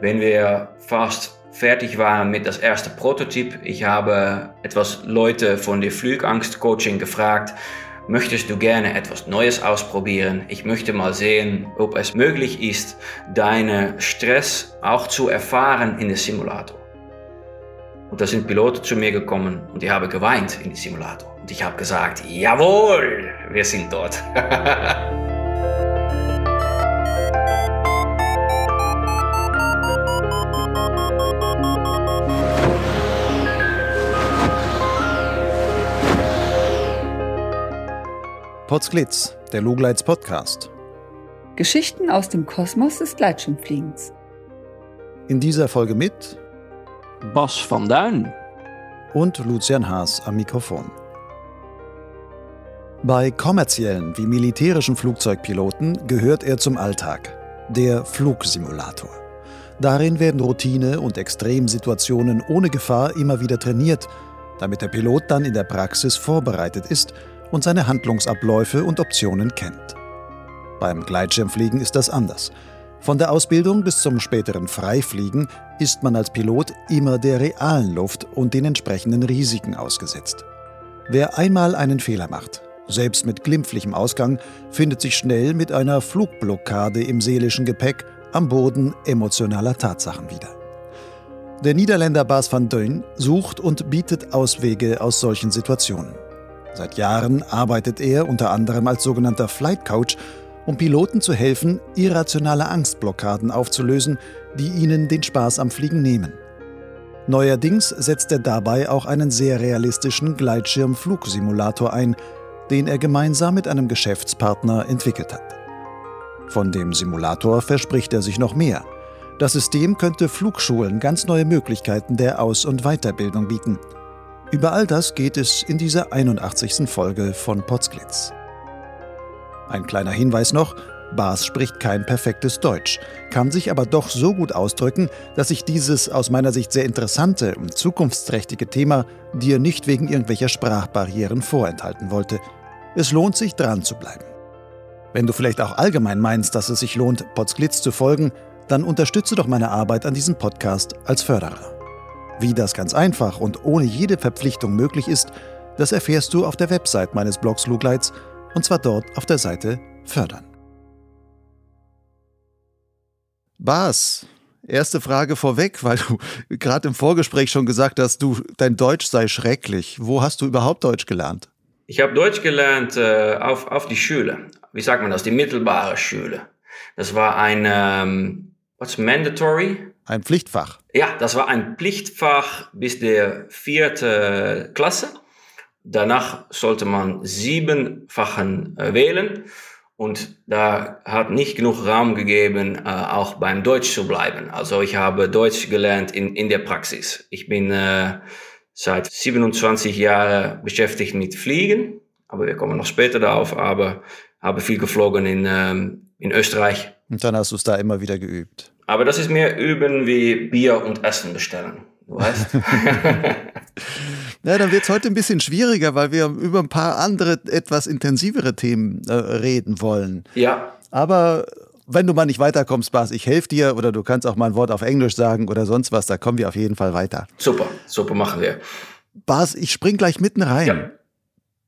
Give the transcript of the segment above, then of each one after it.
wenn wir fast fertig waren mit das erste Prototyp, ich habe etwas Leute von der Flugangst-Coaching gefragt, möchtest du gerne etwas Neues ausprobieren? Ich möchte mal sehen, ob es möglich ist, deine Stress auch zu erfahren in der Simulator. Und da sind Piloten zu mir gekommen und die haben geweint in die Simulator. Und ich habe gesagt, jawohl, wir sind dort. Potsglitz, der Lugleits Podcast. Geschichten aus dem Kosmos des Gleitschirmfliegens. In dieser Folge mit Bas van Duin und Lucian Haas am Mikrofon. Bei kommerziellen wie militärischen Flugzeugpiloten gehört er zum Alltag, der Flugsimulator. Darin werden Routine und Extremsituationen ohne Gefahr immer wieder trainiert, damit der Pilot dann in der Praxis vorbereitet ist und seine Handlungsabläufe und Optionen kennt. Beim Gleitschirmfliegen ist das anders. Von der Ausbildung bis zum späteren Freifliegen ist man als Pilot immer der realen Luft und den entsprechenden Risiken ausgesetzt. Wer einmal einen Fehler macht, selbst mit glimpflichem Ausgang, findet sich schnell mit einer Flugblockade im seelischen Gepäck am Boden emotionaler Tatsachen wieder. Der Niederländer Bas van Deun sucht und bietet Auswege aus solchen Situationen. Seit Jahren arbeitet er unter anderem als sogenannter Flight Coach, um Piloten zu helfen, irrationale Angstblockaden aufzulösen, die ihnen den Spaß am Fliegen nehmen. Neuerdings setzt er dabei auch einen sehr realistischen Gleitschirm-Flugsimulator ein, den er gemeinsam mit einem Geschäftspartner entwickelt hat. Von dem Simulator verspricht er sich noch mehr. Das System könnte Flugschulen ganz neue Möglichkeiten der Aus- und Weiterbildung bieten – über all das geht es in dieser 81. Folge von Potsglitz. Ein kleiner Hinweis noch, Bas spricht kein perfektes Deutsch, kann sich aber doch so gut ausdrücken, dass ich dieses aus meiner Sicht sehr interessante und zukunftsträchtige Thema dir nicht wegen irgendwelcher Sprachbarrieren vorenthalten wollte. Es lohnt sich dran zu bleiben. Wenn du vielleicht auch allgemein meinst, dass es sich lohnt, Potsglitz zu folgen, dann unterstütze doch meine Arbeit an diesem Podcast als Förderer. Wie das ganz einfach und ohne jede Verpflichtung möglich ist, das erfährst du auf der Website meines Blogs Lugleits und zwar dort auf der Seite Fördern. Bas, erste Frage vorweg, weil du gerade im Vorgespräch schon gesagt hast, du, dein Deutsch sei schrecklich. Wo hast du überhaupt Deutsch gelernt? Ich habe Deutsch gelernt äh, auf, auf die Schule. Wie sagt man das? Die mittelbare Schule. Das war ein, ähm, what's mandatory? Ein Pflichtfach. Ja, das war ein Pflichtfach bis der vierte Klasse. Danach sollte man sieben Fachen äh, wählen. Und da hat nicht genug Raum gegeben, äh, auch beim Deutsch zu bleiben. Also ich habe Deutsch gelernt in, in der Praxis. Ich bin äh, seit 27 Jahren beschäftigt mit Fliegen, aber wir kommen noch später darauf, aber habe viel geflogen in, ähm, in Österreich. Und dann hast du es da immer wieder geübt. Aber das ist mehr Üben wie Bier und Essen bestellen. Du weißt? ja, dann wird es heute ein bisschen schwieriger, weil wir über ein paar andere, etwas intensivere Themen äh, reden wollen. Ja. Aber wenn du mal nicht weiterkommst, Bas, ich helfe dir oder du kannst auch mal ein Wort auf Englisch sagen oder sonst was, da kommen wir auf jeden Fall weiter. Super, super machen wir. Bas, ich spring gleich mitten rein. Ja.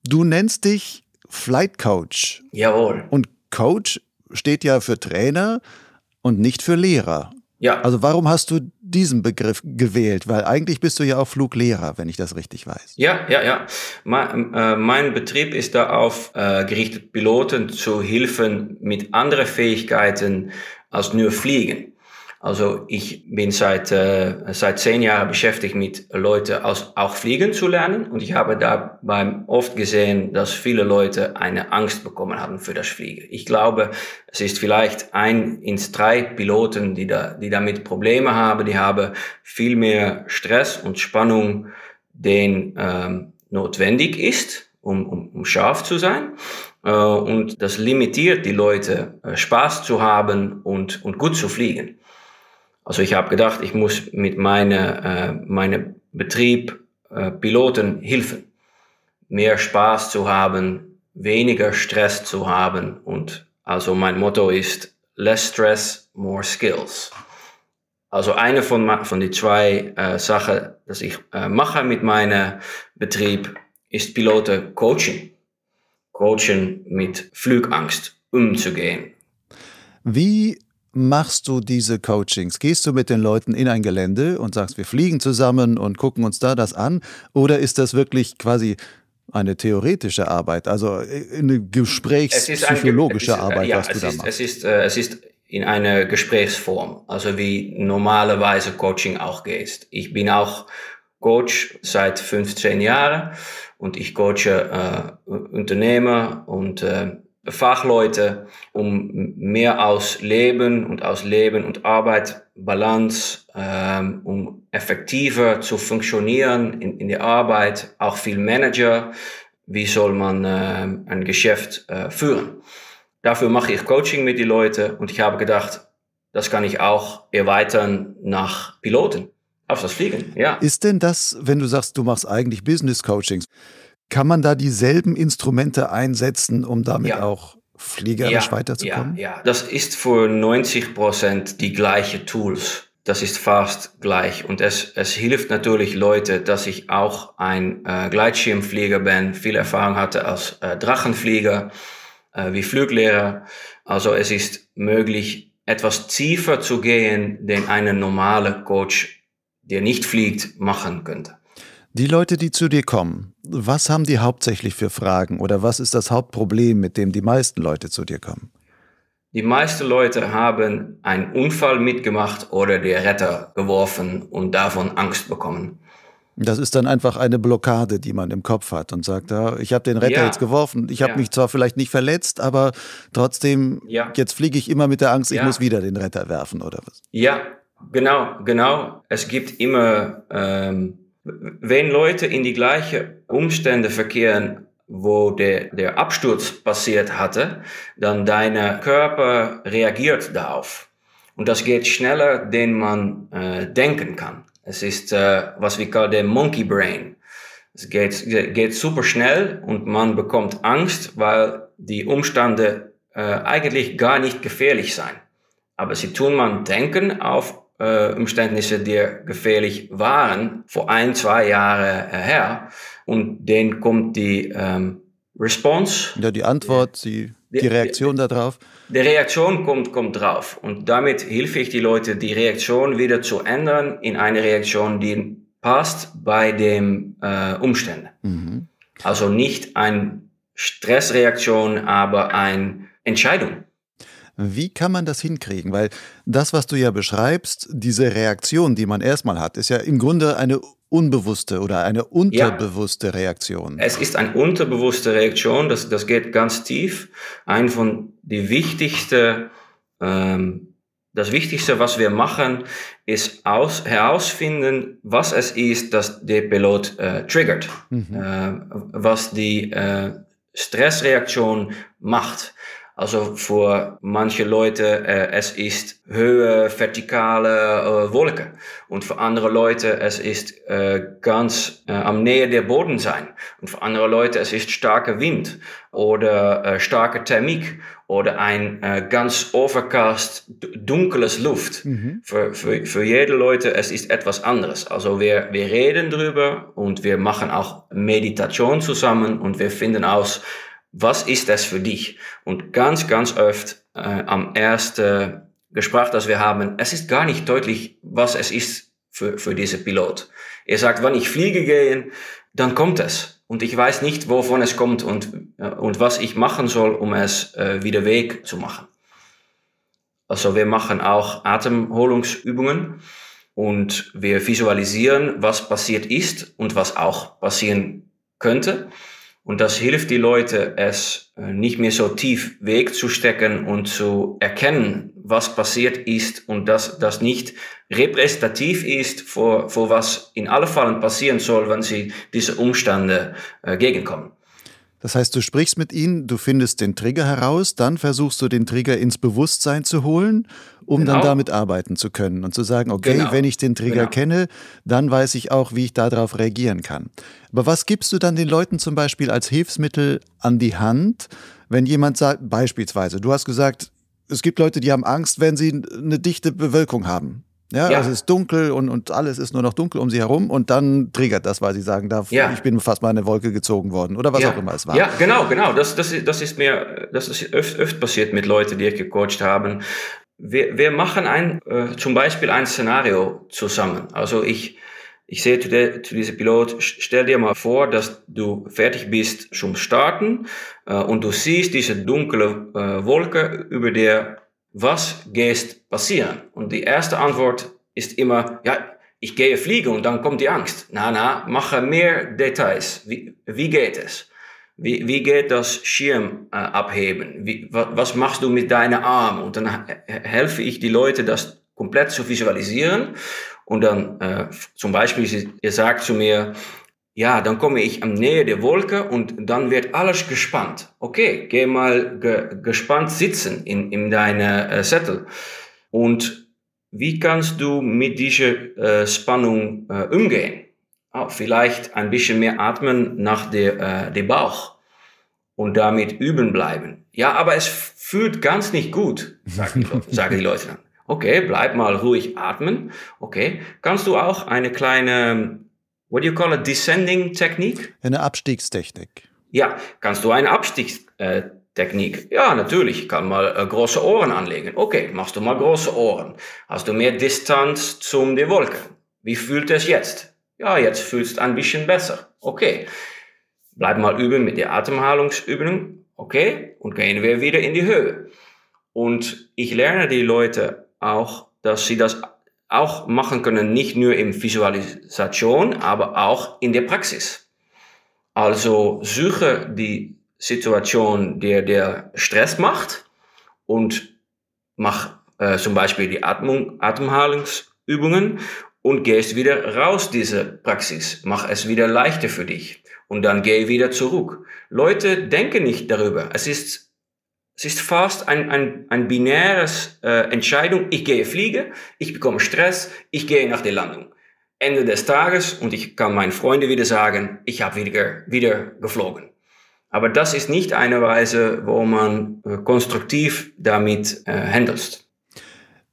Du nennst dich Flight Coach. Jawohl. Und Coach steht ja für Trainer und nicht für Lehrer. Ja. Also warum hast du diesen Begriff gewählt? Weil eigentlich bist du ja auch Fluglehrer, wenn ich das richtig weiß. Ja, ja, ja. Mein, äh, mein Betrieb ist darauf äh, gerichtet, Piloten zu helfen mit anderen Fähigkeiten als nur Fliegen. Also ich bin seit, äh, seit zehn Jahren beschäftigt mit Leuten aus, auch fliegen zu lernen und ich habe dabei oft gesehen, dass viele Leute eine Angst bekommen haben für das Fliegen. Ich glaube, es ist vielleicht ein ins drei Piloten, die, da, die damit Probleme haben, die haben viel mehr Stress und Spannung, den ähm, notwendig ist, um, um, um scharf zu sein. Äh, und das limitiert die Leute, äh, Spaß zu haben und, und gut zu fliegen. Also ich habe gedacht, ich muss mit meinem äh, meine Betrieb äh, Piloten helfen, mehr Spaß zu haben, weniger Stress zu haben und also mein Motto ist less stress, more skills. Also eine von, von die zwei äh, Sachen, dass ich äh, mache mit meinem Betrieb, ist Piloten Coaching. Coaching mit Flugangst umzugehen. Wie machst du diese Coachings? Gehst du mit den Leuten in ein Gelände und sagst, wir fliegen zusammen und gucken uns da das an? Oder ist das wirklich quasi eine theoretische Arbeit, also äh, eine gesprächspsychologische ein, Arbeit, ja, was du da ist, machst? Es ist, äh, es ist in einer Gesprächsform, also wie normalerweise Coaching auch geht. Ich bin auch Coach seit 15 Jahren und ich coache äh, Unternehmer und äh, Fachleute, um mehr aus Leben und aus Leben und Arbeit Balance, ähm, um effektiver zu funktionieren in, in der Arbeit, auch viel Manager, wie soll man äh, ein Geschäft äh, führen. Dafür mache ich Coaching mit den Leuten und ich habe gedacht, das kann ich auch erweitern nach Piloten. Auf das Fliegen, ja. Ist denn das, wenn du sagst, du machst eigentlich Business Coachings, kann man da dieselben Instrumente einsetzen, um damit ja. auch fliegerisch ja, weiterzukommen? Ja, ja, das ist für 90 Prozent die gleiche Tools. Das ist fast gleich. Und es, es hilft natürlich Leute, dass ich auch ein äh, Gleitschirmflieger bin, viel Erfahrung hatte als äh, Drachenflieger, äh, wie Fluglehrer. Also es ist möglich, etwas tiefer zu gehen, den ein normaler Coach, der nicht fliegt, machen könnte. Die Leute, die zu dir kommen, was haben die hauptsächlich für Fragen oder was ist das Hauptproblem, mit dem die meisten Leute zu dir kommen? Die meisten Leute haben einen Unfall mitgemacht oder der Retter geworfen und davon Angst bekommen. Das ist dann einfach eine Blockade, die man im Kopf hat und sagt, ja, ich habe den Retter ja. jetzt geworfen, ich habe ja. mich zwar vielleicht nicht verletzt, aber trotzdem, ja. jetzt fliege ich immer mit der Angst, ich muss wieder den Retter werfen oder was? Ja, genau, genau. Es gibt immer ähm, wenn Leute in die gleichen Umstände verkehren, wo der, der Absturz passiert hatte, dann deine Körper reagiert darauf. Und das geht schneller, den man äh, denken kann. Es ist, äh, was wir kallen der Monkey Brain. Es geht, geht super schnell und man bekommt Angst, weil die Umstände äh, eigentlich gar nicht gefährlich sein. Aber sie tun man denken auf äh, Umständnisse, die gefährlich waren, vor ein, zwei Jahren äh, her. Und dann kommt die ähm, Response. Ja, die Antwort, die, die Reaktion darauf. Die Reaktion kommt, kommt drauf. Und damit hilfe ich die Leute, die Reaktion wieder zu ändern in eine Reaktion, die passt bei den äh, Umständen. Mhm. Also nicht eine Stressreaktion, aber eine Entscheidung. Wie kann man das hinkriegen? Weil das, was du ja beschreibst, diese Reaktion, die man erstmal hat, ist ja im Grunde eine unbewusste oder eine unterbewusste ja. Reaktion. Es ist eine unterbewusste Reaktion, das, das geht ganz tief. Ein von die wichtigsten, ähm, das Wichtigste, was wir machen, ist aus, herausfinden, was es ist, das der Pilot äh, triggert, mhm. äh, was die äh, Stressreaktion macht. Also für manche Leute äh, es ist Höhe, vertikale äh, Wolken und für andere Leute es ist äh, ganz äh, am Nähe der Boden sein und für andere Leute es ist starker Wind oder äh, starke Thermik oder ein äh, ganz overcast dunkles Luft. Mhm. Für, für, für jede Leute es ist etwas anderes. Also wir, wir reden drüber und wir machen auch Meditation zusammen und wir finden aus, was ist das für dich? Und ganz, ganz oft äh, am ersten Gespräch, das wir haben, es ist gar nicht deutlich, was es ist für, für diese Pilot. Er sagt, wenn ich fliege gehen, dann kommt es. Und ich weiß nicht, wovon es kommt und, äh, und was ich machen soll, um es äh, wieder weg zu machen. Also wir machen auch Atemholungsübungen und wir visualisieren, was passiert ist und was auch passieren könnte. Und das hilft die Leute, es äh, nicht mehr so tief wegzustecken und zu erkennen, was passiert ist und dass das nicht repräsentativ ist für, für was in alle Fällen passieren soll, wenn sie diese Umstände äh, gegenkommen. Das heißt, du sprichst mit ihnen, du findest den Trigger heraus, dann versuchst du den Trigger ins Bewusstsein zu holen, um genau. dann damit arbeiten zu können und zu sagen, okay, genau. wenn ich den Trigger genau. kenne, dann weiß ich auch, wie ich darauf reagieren kann. Aber was gibst du dann den Leuten zum Beispiel als Hilfsmittel an die Hand, wenn jemand sagt, beispielsweise, du hast gesagt, es gibt Leute, die haben Angst, wenn sie eine dichte Bewölkung haben. Ja, ja. Also es ist dunkel und, und alles ist nur noch dunkel um sie herum und dann triggert das, weil sie sagen, da, ja. ich bin fast mal in eine Wolke gezogen worden oder was ja. auch immer es war. Ja, genau, genau. Das, das, ist, das ist mir, das ist öfter öft passiert mit Leuten, die ich gecoacht haben. Wir, wir machen ein, äh, zum Beispiel ein Szenario zusammen. Also ich, ich sehe zu, zu diesem Pilot, stell dir mal vor, dass du fertig bist zum Starten äh, und du siehst diese dunkle äh, Wolke über der was geht passieren? Und die erste Antwort ist immer, ja, ich gehe fliegen und dann kommt die Angst. Na, na, mache mehr Details. Wie, wie geht es? Wie, wie geht das Schirm äh, abheben? Wie, was machst du mit deinen Armen? Und dann helfe ich die Leute, das komplett zu visualisieren. Und dann äh, zum Beispiel, ihr sagt zu mir, ja, dann komme ich am Nähe der Wolke und dann wird alles gespannt. Okay, geh mal ge gespannt sitzen in, in deine äh, Sättel. Und wie kannst du mit dieser äh, Spannung äh, umgehen? Oh, vielleicht ein bisschen mehr atmen nach der, äh, der Bauch und damit üben bleiben. Ja, aber es fühlt ganz nicht gut, sagen die, sagen die Leute dann. Okay, bleib mal ruhig atmen. Okay, kannst du auch eine kleine what do you call it, descending Technik? Eine Abstiegstechnik. Ja, kannst du eine Abstiegstechnik? Ja, natürlich, kann mal äh, große Ohren anlegen. Okay, machst du mal große Ohren. Hast du mehr Distanz zum der Wolke? Wie fühlt es jetzt? Ja, jetzt fühlst du ein bisschen besser. Okay. Bleib mal üben mit der Atemhalungsübung. Okay. Und gehen wir wieder in die Höhe. Und ich lerne die Leute auch, dass sie das auch machen können, nicht nur in Visualisation, aber auch in der Praxis. Also suche die Situation, der der Stress macht und mach äh, zum Beispiel die Atmung, Atemhalungsübungen und gehst wieder raus diese Praxis. Mach es wieder leichter für dich und dann geh wieder zurück. Leute denken nicht darüber. Es ist es ist fast ein, ein, ein binäres äh, Entscheidung. Ich gehe fliegen, ich bekomme Stress, ich gehe nach der Landung. Ende des Tages und ich kann meinen Freunden wieder sagen, ich habe wieder, wieder geflogen. Aber das ist nicht eine Weise, wo man äh, konstruktiv damit äh, handelt.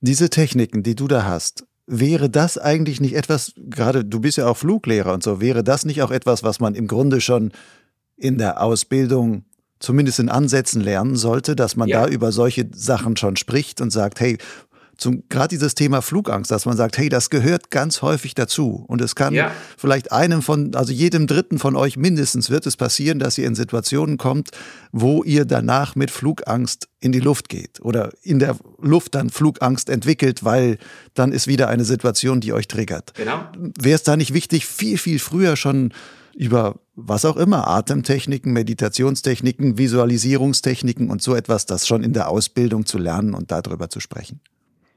Diese Techniken, die du da hast, wäre das eigentlich nicht etwas, gerade du bist ja auch Fluglehrer und so, wäre das nicht auch etwas, was man im Grunde schon in der Ausbildung zumindest in Ansätzen lernen sollte, dass man ja. da über solche Sachen schon spricht und sagt, hey, zum gerade dieses Thema Flugangst, dass man sagt, hey, das gehört ganz häufig dazu und es kann ja. vielleicht einem von, also jedem Dritten von euch mindestens wird es passieren, dass ihr in Situationen kommt, wo ihr danach mit Flugangst in die Luft geht oder in der Luft dann Flugangst entwickelt, weil dann ist wieder eine Situation, die euch triggert. Genau. Wäre es da nicht wichtig, viel viel früher schon über was auch immer, Atemtechniken, Meditationstechniken, Visualisierungstechniken und so etwas, das schon in der Ausbildung zu lernen und darüber zu sprechen?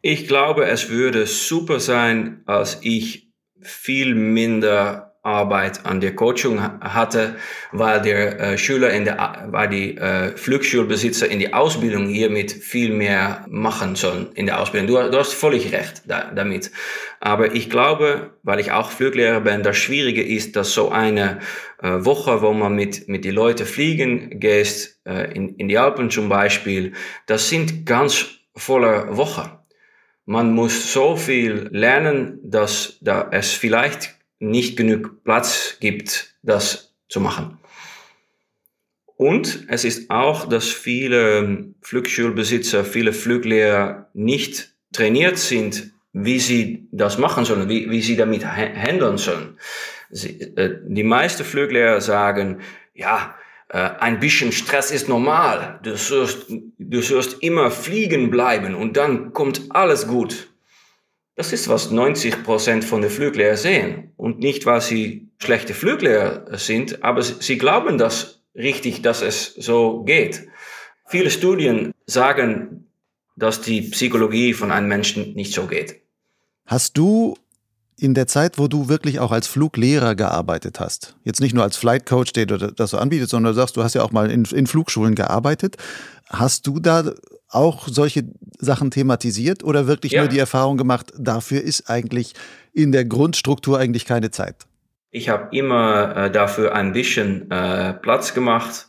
Ich glaube, es würde super sein, als ich viel minder Arbeit an der Coaching hatte, weil der äh, Schüler in der, weil die äh, Flugschulbesitzer in die Ausbildung hiermit viel mehr machen sollen in der Ausbildung. Du, du hast völlig recht da, damit. Aber ich glaube, weil ich auch Fluglehrer bin, das Schwierige ist, dass so eine äh, Woche, wo man mit, mit die Leute fliegen geht, äh, in, in die Alpen zum Beispiel, das sind ganz volle Wochen. Man muss so viel lernen, dass da es vielleicht nicht genug Platz gibt, das zu machen. Und es ist auch, dass viele Flugschulbesitzer, viele Fluglehrer nicht trainiert sind, wie sie das machen sollen, wie, wie sie damit handeln sollen. Sie, äh, die meisten Fluglehrer sagen, ja, ein bisschen Stress ist normal. Du sollst, du sollst immer fliegen bleiben und dann kommt alles gut. Das ist, was 90 Prozent von den Fluglehrer sehen. Und nicht, weil sie schlechte Fluglehrer sind, aber sie glauben das richtig, dass es so geht. Viele Studien sagen, dass die Psychologie von einem Menschen nicht so geht. Hast du in der Zeit, wo du wirklich auch als Fluglehrer gearbeitet hast, jetzt nicht nur als Flight Coach, der das so anbietet, sondern du sagst, du hast ja auch mal in, in Flugschulen gearbeitet, hast du da auch solche Sachen thematisiert oder wirklich ja. nur die Erfahrung gemacht, dafür ist eigentlich in der Grundstruktur eigentlich keine Zeit? Ich habe immer äh, dafür ein bisschen äh, Platz gemacht,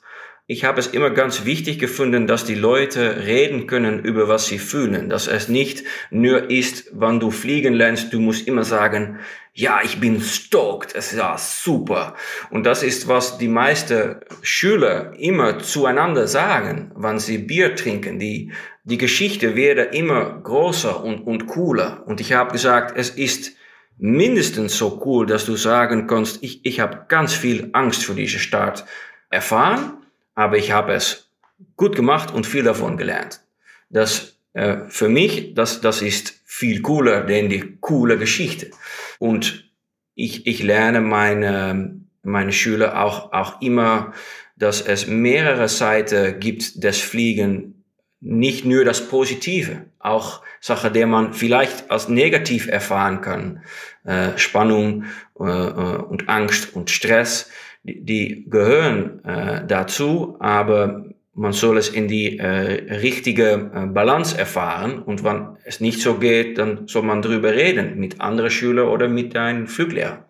ich habe es immer ganz wichtig gefunden, dass die Leute reden können über was sie fühlen. Dass es nicht nur ist, wann du fliegen lernst, du musst immer sagen, ja, ich bin stoked, es ja super. Und das ist, was die meisten Schüler immer zueinander sagen, wann sie Bier trinken. Die, die Geschichte werde immer größer und, und cooler. Und ich habe gesagt, es ist mindestens so cool, dass du sagen kannst, ich, ich habe ganz viel Angst vor diesem Start erfahren aber ich habe es gut gemacht und viel davon gelernt. Das äh, für mich, das, das ist viel cooler, denn die coole Geschichte. Und ich, ich lerne meine, meine Schüler auch, auch immer, dass es mehrere Seiten gibt des Fliegen, nicht nur das Positive, auch Sachen, die man vielleicht als negativ erfahren kann, äh, Spannung äh und Angst und Stress die, gehören äh, dazu, aber man soll es in die äh, richtige äh, Balance erfahren und wenn es nicht so geht, dann soll man darüber reden mit anderen Schülern oder mit einem Fluglehrer.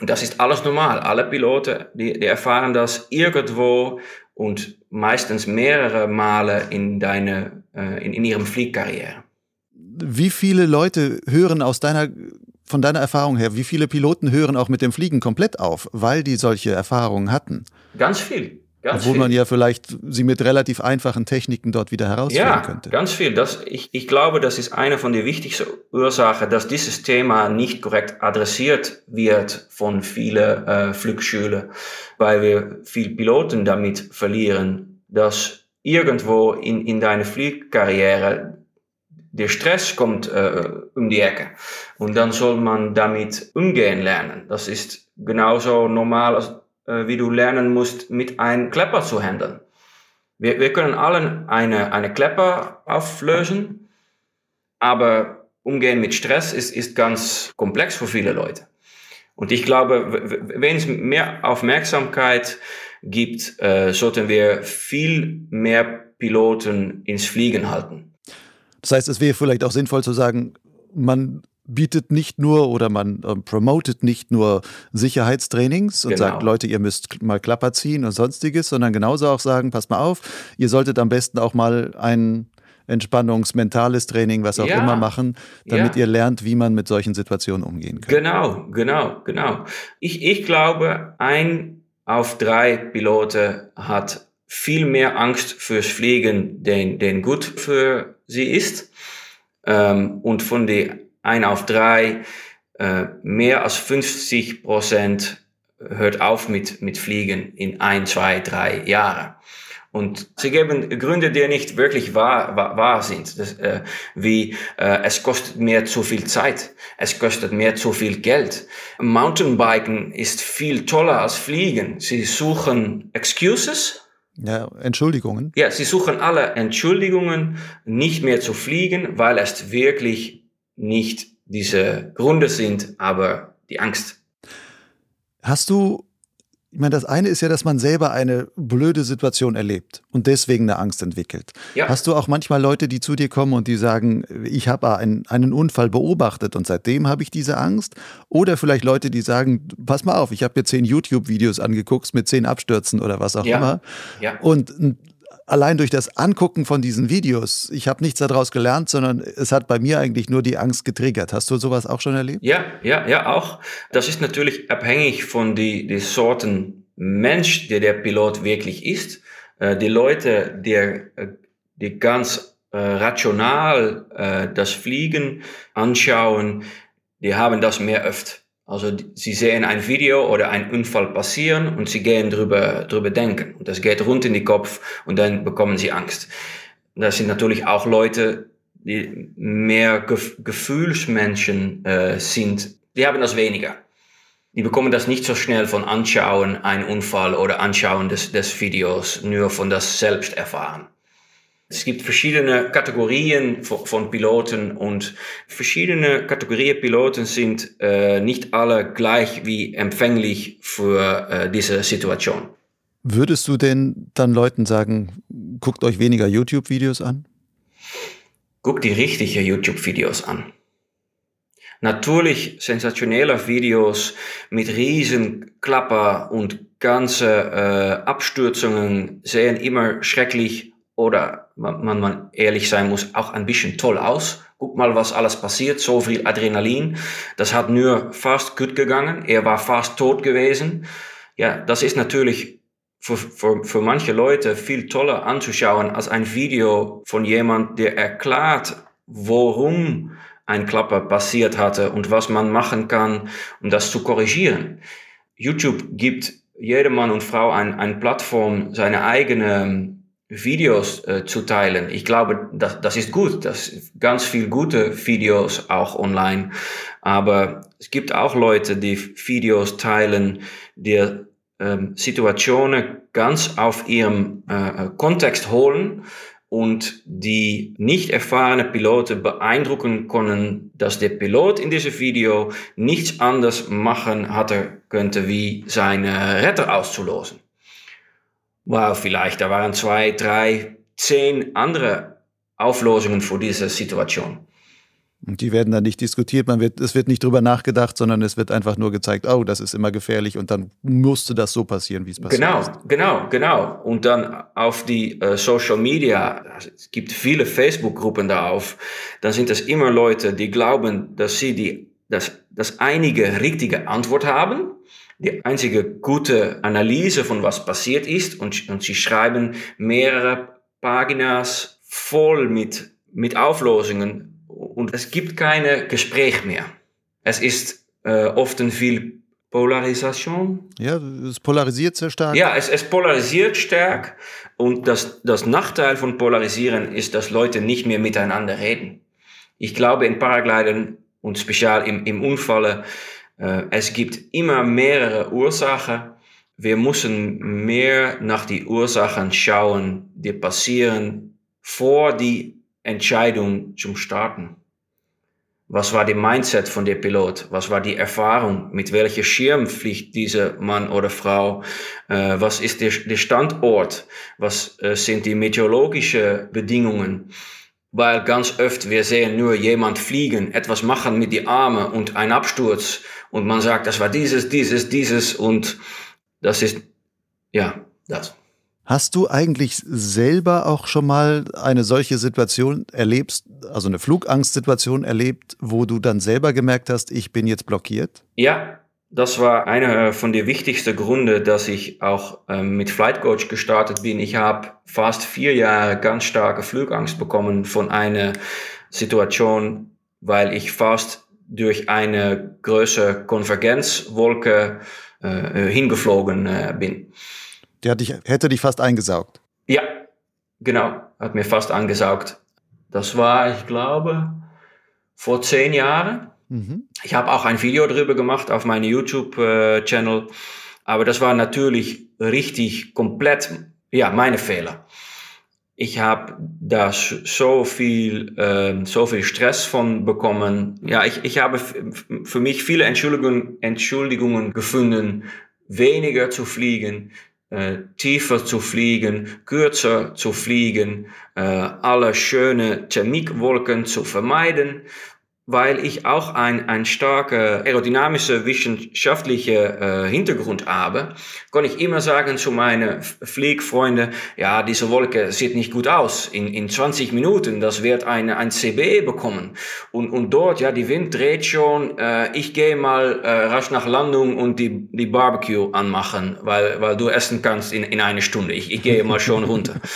Und das ist alles normal. Alle Piloten, die, die erfahren das irgendwo und meistens mehrere Male in, deine, äh, in, in ihrem Fliegkarriere. Wie viele Leute hören aus deiner von deiner Erfahrung her, wie viele Piloten hören auch mit dem Fliegen komplett auf, weil die solche Erfahrungen hatten? Ganz viel. Ganz Obwohl viel. man ja vielleicht sie mit relativ einfachen Techniken dort wieder herausfinden ja, könnte. Ganz viel. Das, ich, ich glaube, das ist eine von den wichtigsten Ursachen, dass dieses Thema nicht korrekt adressiert wird von vielen äh, Flugschulen, weil wir viele Piloten damit verlieren, dass irgendwo in, in deiner Flugkarriere der Stress kommt äh, um die Ecke. Und dann soll man damit umgehen lernen. Das ist genauso normal, als, äh, wie du lernen musst, mit einem Klepper zu handeln. Wir, wir können allen eine, eine Klepper auflösen, aber umgehen mit Stress ist, ist ganz komplex für viele Leute. Und ich glaube, wenn es mehr Aufmerksamkeit gibt, äh, sollten wir viel mehr Piloten ins Fliegen halten. Das heißt, es wäre vielleicht auch sinnvoll zu sagen, man bietet nicht nur oder man äh, promotet nicht nur Sicherheitstrainings und genau. sagt, Leute, ihr müsst mal Klapper ziehen und sonstiges, sondern genauso auch sagen, passt mal auf, ihr solltet am besten auch mal ein Entspannungs-, mentales Training, was auch ja, immer machen, damit ja. ihr lernt, wie man mit solchen Situationen umgehen kann. Genau, genau, genau. Ich, ich glaube, ein auf drei Piloten hat viel mehr Angst fürs Fliegen, den, den gut für sie ist. Ähm, und von die ein auf drei, äh, mehr als 50 Prozent hört auf mit, mit Fliegen in ein, zwei, drei Jahren. Und sie geben Gründe, die nicht wirklich wahr, wahr, wahr sind, das, äh, wie äh, es kostet mehr zu viel Zeit, es kostet mehr zu viel Geld. Mountainbiken ist viel toller als Fliegen. Sie suchen Excuses, ja, Entschuldigungen. Ja, sie suchen alle Entschuldigungen, nicht mehr zu fliegen, weil es wirklich nicht diese Gründe sind, aber die Angst. Hast du ich meine, das eine ist ja, dass man selber eine blöde Situation erlebt und deswegen eine Angst entwickelt. Ja. Hast du auch manchmal Leute, die zu dir kommen und die sagen, ich habe einen, einen Unfall beobachtet und seitdem habe ich diese Angst? Oder vielleicht Leute, die sagen, pass mal auf, ich habe mir zehn YouTube-Videos angeguckt mit zehn Abstürzen oder was auch ja. immer. Ja. Und allein durch das Angucken von diesen Videos, ich habe nichts daraus gelernt, sondern es hat bei mir eigentlich nur die Angst getriggert. Hast du sowas auch schon erlebt? Ja, ja, ja, auch. Das ist natürlich abhängig von die, die Sorten Mensch, der der Pilot wirklich ist. Äh, die Leute, die, äh, die ganz äh, rational das Fliegen anschauen, die haben das mehr öfter. Also sie sehen ein Video oder ein Unfall passieren und sie gehen drüber, drüber denken. Und das geht rund in den Kopf und dann bekommen sie Angst. Das sind natürlich auch Leute, die mehr Gef Gefühlsmenschen äh, sind. Die haben das weniger. Die bekommen das nicht so schnell von Anschauen ein Unfall oder Anschauen des, des Videos, nur von das selbst erfahren. Es gibt verschiedene Kategorien von Piloten und verschiedene Kategorien Piloten sind äh, nicht alle gleich wie empfänglich für äh, diese Situation. Würdest du denn dann Leuten sagen, guckt euch weniger YouTube-Videos an? Guckt die richtigen YouTube-Videos an. Natürlich sensationelle Videos mit riesen Klapper und ganze äh, Abstürzungen sehen immer schrecklich oder man, man ehrlich sein muss, auch ein bisschen toll aus. Guck mal, was alles passiert, so viel Adrenalin. Das hat nur fast gut gegangen. Er war fast tot gewesen. Ja, das ist natürlich für, für, für manche Leute viel toller anzuschauen als ein Video von jemand, der erklärt, warum ein Klapper passiert hatte und was man machen kann, um das zu korrigieren. YouTube gibt jedem Mann und Frau eine ein Plattform, seine eigene Videos äh, zu teilen. Ich glaube, das, das ist gut. Das ganz viel gute Videos auch online. Aber es gibt auch Leute, die Videos teilen, die ähm, Situationen ganz auf ihrem äh, Kontext holen und die nicht erfahrene Piloten beeindrucken können, dass der Pilot in diesem Video nichts anders machen hatte könnte, wie seine Retter auszulosen. Wow, vielleicht, da waren zwei, drei, zehn andere Auflösungen für diese Situation. Und die werden dann nicht diskutiert, man wird, es wird nicht drüber nachgedacht, sondern es wird einfach nur gezeigt, oh, das ist immer gefährlich und dann musste das so passieren, wie es passiert genau, ist. Genau, genau. Und dann auf die äh, Social Media, es gibt viele Facebook-Gruppen darauf, dann sind es immer Leute, die glauben, dass sie die, dass, dass einige richtige Antwort haben, die einzige gute Analyse von was passiert ist und, und sie schreiben mehrere Paginas voll mit, mit Auflösungen und es gibt keine Gespräch mehr. Es ist äh, oft ein viel Polarisation. Ja, es polarisiert sehr stark. Ja, es, es polarisiert stark. Und das, das Nachteil von Polarisieren ist, dass Leute nicht mehr miteinander reden. Ich glaube, in Paragliden und speziell im, im Unfall, äh, es gibt immer mehrere Ursachen. Wir müssen mehr nach die Ursachen schauen, die passieren vor die Entscheidung zum Starten. Was war die Mindset von der Pilot? Was war die Erfahrung? Mit welcher Schirm fliegt dieser Mann oder Frau? Äh, was ist der, der Standort? Was äh, sind die meteorologischen Bedingungen? Weil ganz oft wir sehen nur jemand fliegen, etwas machen mit die Arme und ein Absturz und man sagt, das war dieses, dieses, dieses und das ist, ja, das. Hast du eigentlich selber auch schon mal eine solche Situation erlebt, also eine Flugangstsituation erlebt, wo du dann selber gemerkt hast, ich bin jetzt blockiert? Ja, das war einer von den wichtigsten Gründen, dass ich auch ähm, mit Flight Coach gestartet bin. Ich habe fast vier Jahre ganz starke Flugangst bekommen von einer Situation, weil ich fast durch eine größere Konvergenzwolke äh, hingeflogen äh, bin. Der dich, hätte dich fast eingesaugt. Ja, genau, hat mir fast angesaugt. Das war, ich glaube, vor zehn Jahren. Mhm. Ich habe auch ein Video darüber gemacht auf meinem YouTube-Channel. Aber das war natürlich richtig komplett, ja, meine Fehler. Ich habe da so viel, äh, so viel Stress von bekommen. Ja, ich, ich habe für mich viele Entschuldigungen, Entschuldigungen gefunden, weniger zu fliegen, äh, tiefer zu fliegen, kürzer zu fliegen, äh, alle schöne Thermikwolken zu vermeiden weil ich auch ein, ein starker aerodynamischer wissenschaftlicher äh, Hintergrund habe, kann ich immer sagen zu meinen Fliegfreunden, ja, diese Wolke sieht nicht gut aus. In, in 20 Minuten, das wird eine, ein CBE bekommen. Und, und dort, ja, die Wind dreht schon, äh, ich gehe mal äh, rasch nach Landung und die, die Barbecue anmachen, weil, weil du essen kannst in, in eine Stunde. Ich, ich gehe mal schon runter.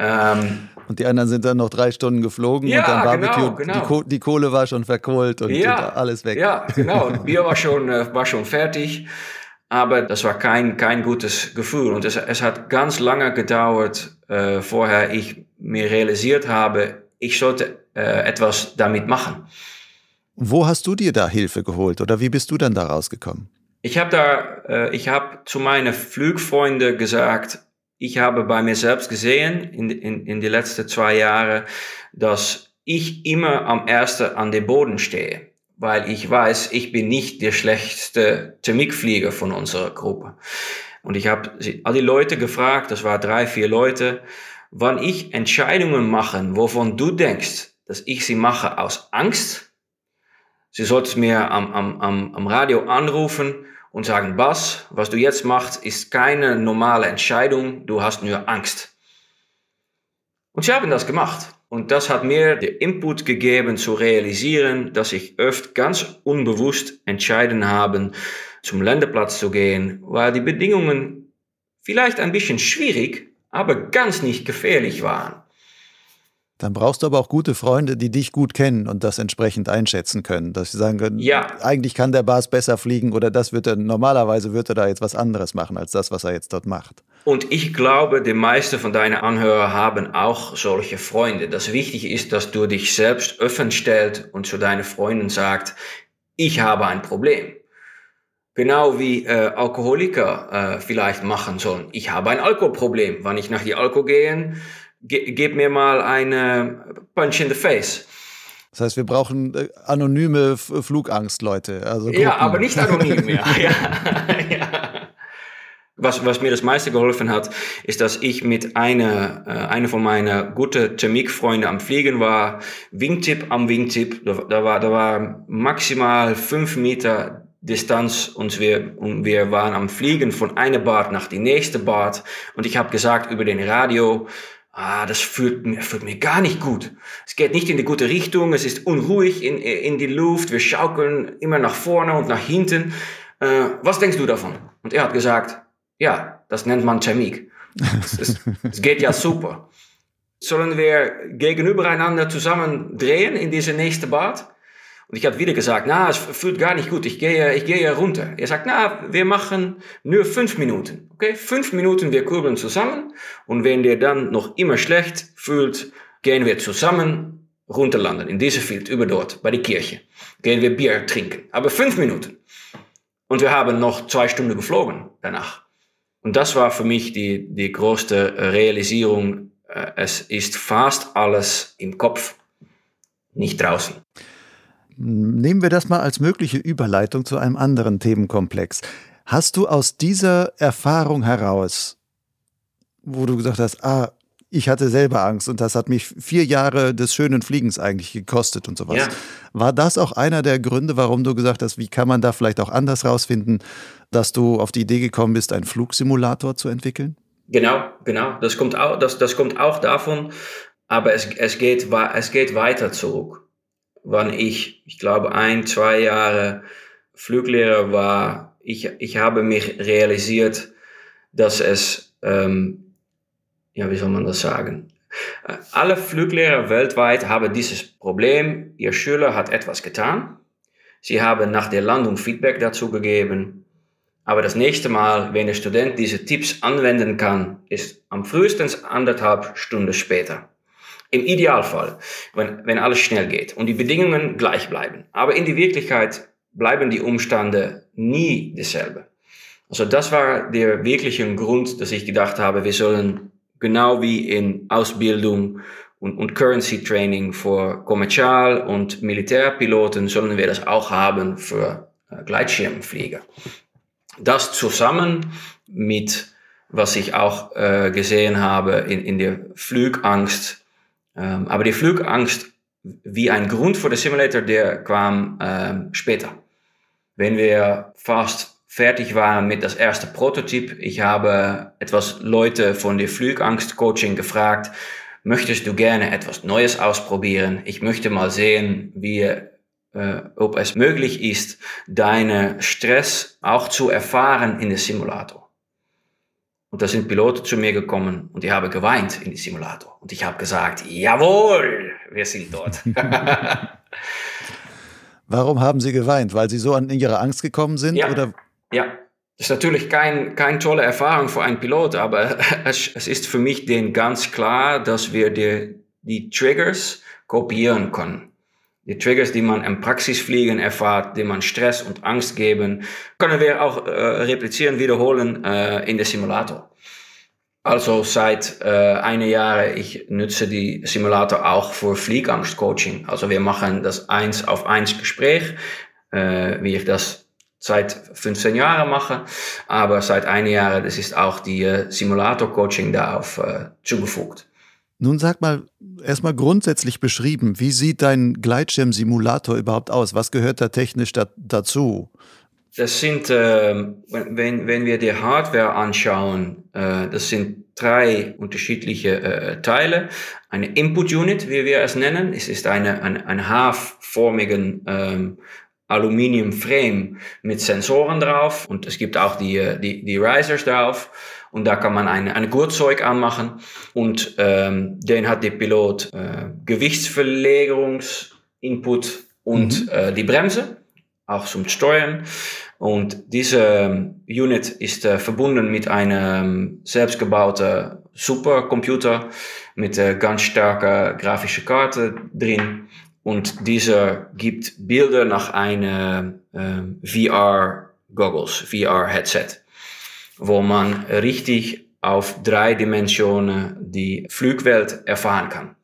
Ähm, und die anderen sind dann noch drei Stunden geflogen ja, und dann Barbecue, genau, genau. Die, Koh die, Kohle war schon verkohlt und, ja, und alles weg. Ja, genau. Bier war schon, äh, war schon fertig. Aber das war kein, kein gutes Gefühl. Und es, es hat ganz lange gedauert, äh, vorher ich mir realisiert habe, ich sollte äh, etwas damit machen. Wo hast du dir da Hilfe geholt oder wie bist du dann da rausgekommen? Ich habe da, äh, ich habe zu meinen Flugfreunden gesagt, ich habe bei mir selbst gesehen in, in, in die letzten zwei Jahre, dass ich immer am ersten an dem Boden stehe, weil ich weiß, ich bin nicht der schlechteste Thermikflieger von unserer Gruppe. Und ich habe all die Leute gefragt, das waren drei, vier Leute, wann ich Entscheidungen mache, wovon du denkst, dass ich sie mache aus Angst, Sie sollte mir am, am, am Radio anrufen und sagen, Bas, was du jetzt machst, ist keine normale Entscheidung, du hast nur Angst. Und sie haben das gemacht. Und das hat mir den Input gegeben zu realisieren, dass ich oft ganz unbewusst entscheiden habe, zum Länderplatz zu gehen, weil die Bedingungen vielleicht ein bisschen schwierig, aber ganz nicht gefährlich waren. Dann brauchst du aber auch gute Freunde, die dich gut kennen und das entsprechend einschätzen können. Dass sie sagen können, ja. eigentlich kann der Bas besser fliegen oder das wird er, normalerweise wird er da jetzt was anderes machen als das, was er jetzt dort macht. Und ich glaube, die meisten von deinen Anhörern haben auch solche Freunde. Das wichtig ist, dass du dich selbst öffnen stellst und zu deinen Freunden sagst, ich habe ein Problem. Genau wie äh, Alkoholiker äh, vielleicht machen sollen. Ich habe ein Alkoholproblem. Wenn ich nach die Alkohol gehe, ge gib mir mal eine Punch in the face. Das heißt, wir brauchen äh, anonyme Flugangst-Leute. Also ja, aber nicht anonym, ja. ja, ja. Was, was mir das meiste geholfen hat, ist, dass ich mit einer, äh, einer von meinen guten Thermik-Freunden am Fliegen war. Wingtip am Wingtip. Da, da, war, da war maximal fünf Meter Distanz und wir, und wir waren am Fliegen von einer Bad nach die nächste Bad. Und ich habe gesagt über den Radio, ah, das fühlt mir, fühlt mir gar nicht gut. Es geht nicht in die gute Richtung, es ist unruhig in, in die Luft, wir schaukeln immer nach vorne und nach hinten. Äh, was denkst du davon? Und er hat gesagt, ja, das nennt man Thermik. Es, es geht ja super. Sollen wir gegenübereinander zusammen drehen in diese nächste Bad? Und ich habe wieder gesagt, na, es fühlt gar nicht gut, ich gehe, ich gehe runter. Er sagt, na, wir machen nur fünf Minuten. Okay, fünf Minuten, wir kurbeln zusammen. Und wenn der dann noch immer schlecht fühlt, gehen wir zusammen runterlanden, in diese Field, über dort, bei der Kirche. Gehen wir Bier trinken. Aber fünf Minuten. Und wir haben noch zwei Stunden geflogen danach. Und das war für mich die, die größte Realisierung. Äh, es ist fast alles im Kopf, nicht draußen. Nehmen wir das mal als mögliche Überleitung zu einem anderen Themenkomplex. Hast du aus dieser Erfahrung heraus, wo du gesagt hast, ah, ich hatte selber Angst und das hat mich vier Jahre des schönen Fliegens eigentlich gekostet und sowas. Ja. War das auch einer der Gründe, warum du gesagt hast, wie kann man da vielleicht auch anders rausfinden, dass du auf die Idee gekommen bist, einen Flugsimulator zu entwickeln? Genau, genau. Das kommt auch, das, das kommt auch davon, aber es, es, geht, es geht weiter zurück wann ich, ich glaube, ein, zwei Jahre Fluglehrer war, ich, ich habe mich realisiert, dass es, ähm, ja, wie soll man das sagen? Alle Fluglehrer weltweit haben dieses Problem. Ihr Schüler hat etwas getan. Sie haben nach der Landung Feedback dazu gegeben. Aber das nächste Mal, wenn der Student diese Tipps anwenden kann, ist am frühestens anderthalb Stunden später. Im Idealfall, wenn, wenn alles schnell geht und die Bedingungen gleich bleiben. Aber in die Wirklichkeit bleiben die Umstände nie dieselbe. Also das war der wirkliche Grund, dass ich gedacht habe, wir sollen genau wie in Ausbildung und, und Currency Training für Kommerzial- und Militärpiloten sollen wir das auch haben für äh, Gleitschirmflieger. Das zusammen mit, was ich auch äh, gesehen habe in, in der Flugangst, ähm, aber die Flugangst wie ein Grund für den Simulator, der kam ähm, später. Wenn wir fast fertig waren mit das erste Prototyp, ich habe etwas Leute von der Flugangst-Coaching gefragt, möchtest du gerne etwas Neues ausprobieren? Ich möchte mal sehen, wie, äh, ob es möglich ist, deine Stress auch zu erfahren in den Simulator. Und da sind Piloten zu mir gekommen und die haben geweint in die Simulator. Und ich habe gesagt, jawohl, wir sind dort. Warum haben sie geweint? Weil sie so an ihre Angst gekommen sind? Ja, oder? ja. das ist natürlich keine kein tolle Erfahrung für einen Pilot, aber es, es ist für mich den ganz klar, dass wir die, die Triggers kopieren können. Die Triggers, die man im Praxisfliegen erfahrt, die man Stress und Angst geben, können wir auch äh, replizieren, wiederholen äh, in der Simulator. Also seit äh, einem Jahr, ich nutze die Simulator auch für Fliegangst-Coaching. Also wir machen das eins auf eins Gespräch, äh, wie ich das seit 15 Jahren mache. Aber seit einem Jahr, das ist auch die äh, Simulator-Coaching darauf äh, zugefügt. Nun sag mal, erstmal grundsätzlich beschrieben, wie sieht dein Gleitschirmsimulator überhaupt aus? Was gehört da technisch da, dazu? Das sind, äh, wenn, wenn wir die Hardware anschauen, äh, das sind drei unterschiedliche äh, Teile. Eine Input Unit, wie wir es nennen. Es ist eine, ein, ein haarformigen ähm, Aluminium-Frame mit Sensoren drauf und es gibt auch die, äh, die, die Risers drauf und da kann man ein, ein Gurtzeug anmachen und ähm, den hat der Pilot äh, Gewichtsverlegerungsinput und mhm. äh, die Bremse, auch zum Steuern. Und diese ähm, Unit ist äh, verbunden mit einem selbstgebauten Supercomputer mit äh, ganz starker grafischer Karte drin und dieser gibt Bilder nach einer äh, VR-Goggles, VR-Headset, wo man richtig auf drei Dimensionen die Flugwelt erfahren kann.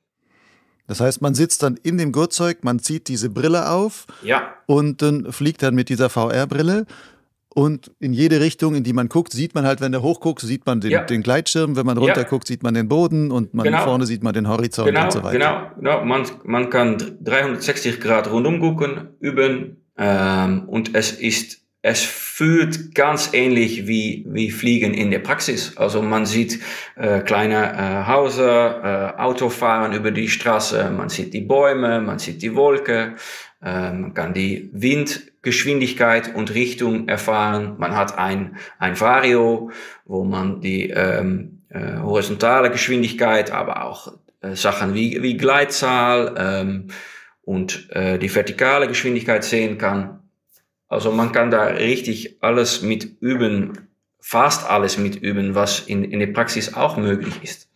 Das heißt, man sitzt dann in dem Gurtzeug, man zieht diese Brille auf ja. und dann fliegt dann mit dieser VR-Brille und in jede Richtung, in die man guckt, sieht man halt, wenn der hochguckt, sieht man den, ja. den Gleitschirm. Wenn man runter ja. guckt, sieht man den Boden und man genau. vorne sieht man den Horizont genau, und so weiter. Genau, genau. Man, man kann 360 Grad rundum gucken, üben ähm, und es ist es fühlt ganz ähnlich wie, wie Fliegen in der Praxis. Also man sieht äh, kleine äh, Häuser, äh, Autofahren über die Straße, man sieht die Bäume, man sieht die Wolke, äh, man kann die Windgeschwindigkeit und Richtung erfahren. Man hat ein, ein Vario, wo man die ähm, äh, horizontale Geschwindigkeit, aber auch äh, Sachen wie, wie Gleitzahl ähm, und äh, die vertikale Geschwindigkeit sehen kann. Also man kann da richtig alles mit üben, fast alles mit üben, was in, in der Praxis auch möglich ist.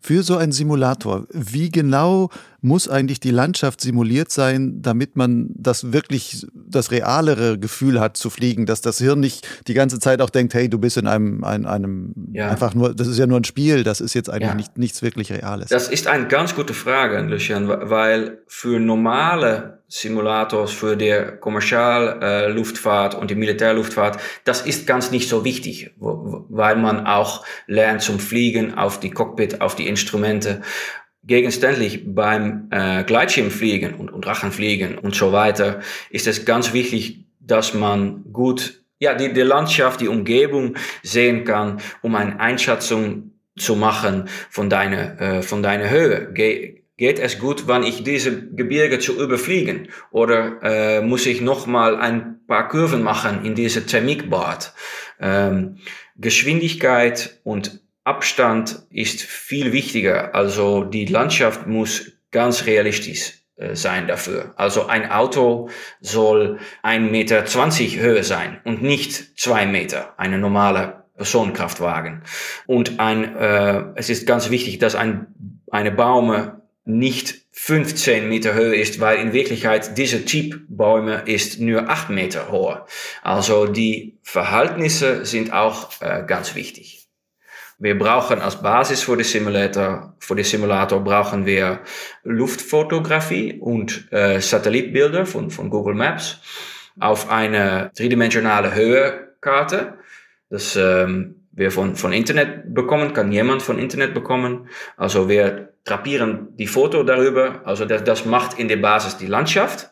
Für so einen Simulator, wie genau muss eigentlich die Landschaft simuliert sein, damit man das wirklich, das realere Gefühl hat zu fliegen, dass das Hirn nicht die ganze Zeit auch denkt, hey, du bist in einem, einem, einem ja. einfach nur, das ist ja nur ein Spiel, das ist jetzt eigentlich ja. nicht, nichts wirklich Reales. Das ist eine ganz gute Frage, Lucian, weil für normale Simulators für die Kommerzialluftfahrt äh, und die Militärluftfahrt, das ist ganz nicht so wichtig, weil man auch lernt zum Fliegen auf die Cockpit, auf die Instrumente. Gegenständlich beim äh, Gleitschirmfliegen und, und Drachenfliegen und so weiter ist es ganz wichtig, dass man gut ja, die, die Landschaft, die Umgebung sehen kann, um eine Einschätzung zu machen von deiner, äh, von deiner Höhe. Ge geht es gut, wenn ich diese Gebirge zu überfliegen? Oder äh, muss ich noch mal ein paar Kurven machen in diese Thermikbad? Ähm, Geschwindigkeit und Abstand ist viel wichtiger. Also die Landschaft muss ganz realistisch äh, sein dafür. Also ein Auto soll 1,20 Meter Höhe sein und nicht zwei Meter, eine normale Personenkraftwagen. Und ein, äh, es ist ganz wichtig, dass ein, eine Baume nicht 15 Meter Höhe ist, weil in Wirklichkeit diese Typbäume ist nur 8 Meter hoch. Also die Verhältnisse sind auch äh, ganz wichtig. Wir brauchen als Basis für die Simulator, für die Simulator brauchen wir Luftfotografie und äh, Satellitbilder von, von Google Maps auf eine dreidimensionale Höhekarte. Das ähm, wir von, von Internet bekommen, kann jemand von Internet bekommen. Also wir drapieren die Foto darüber. Also das, das macht in der Basis die Landschaft.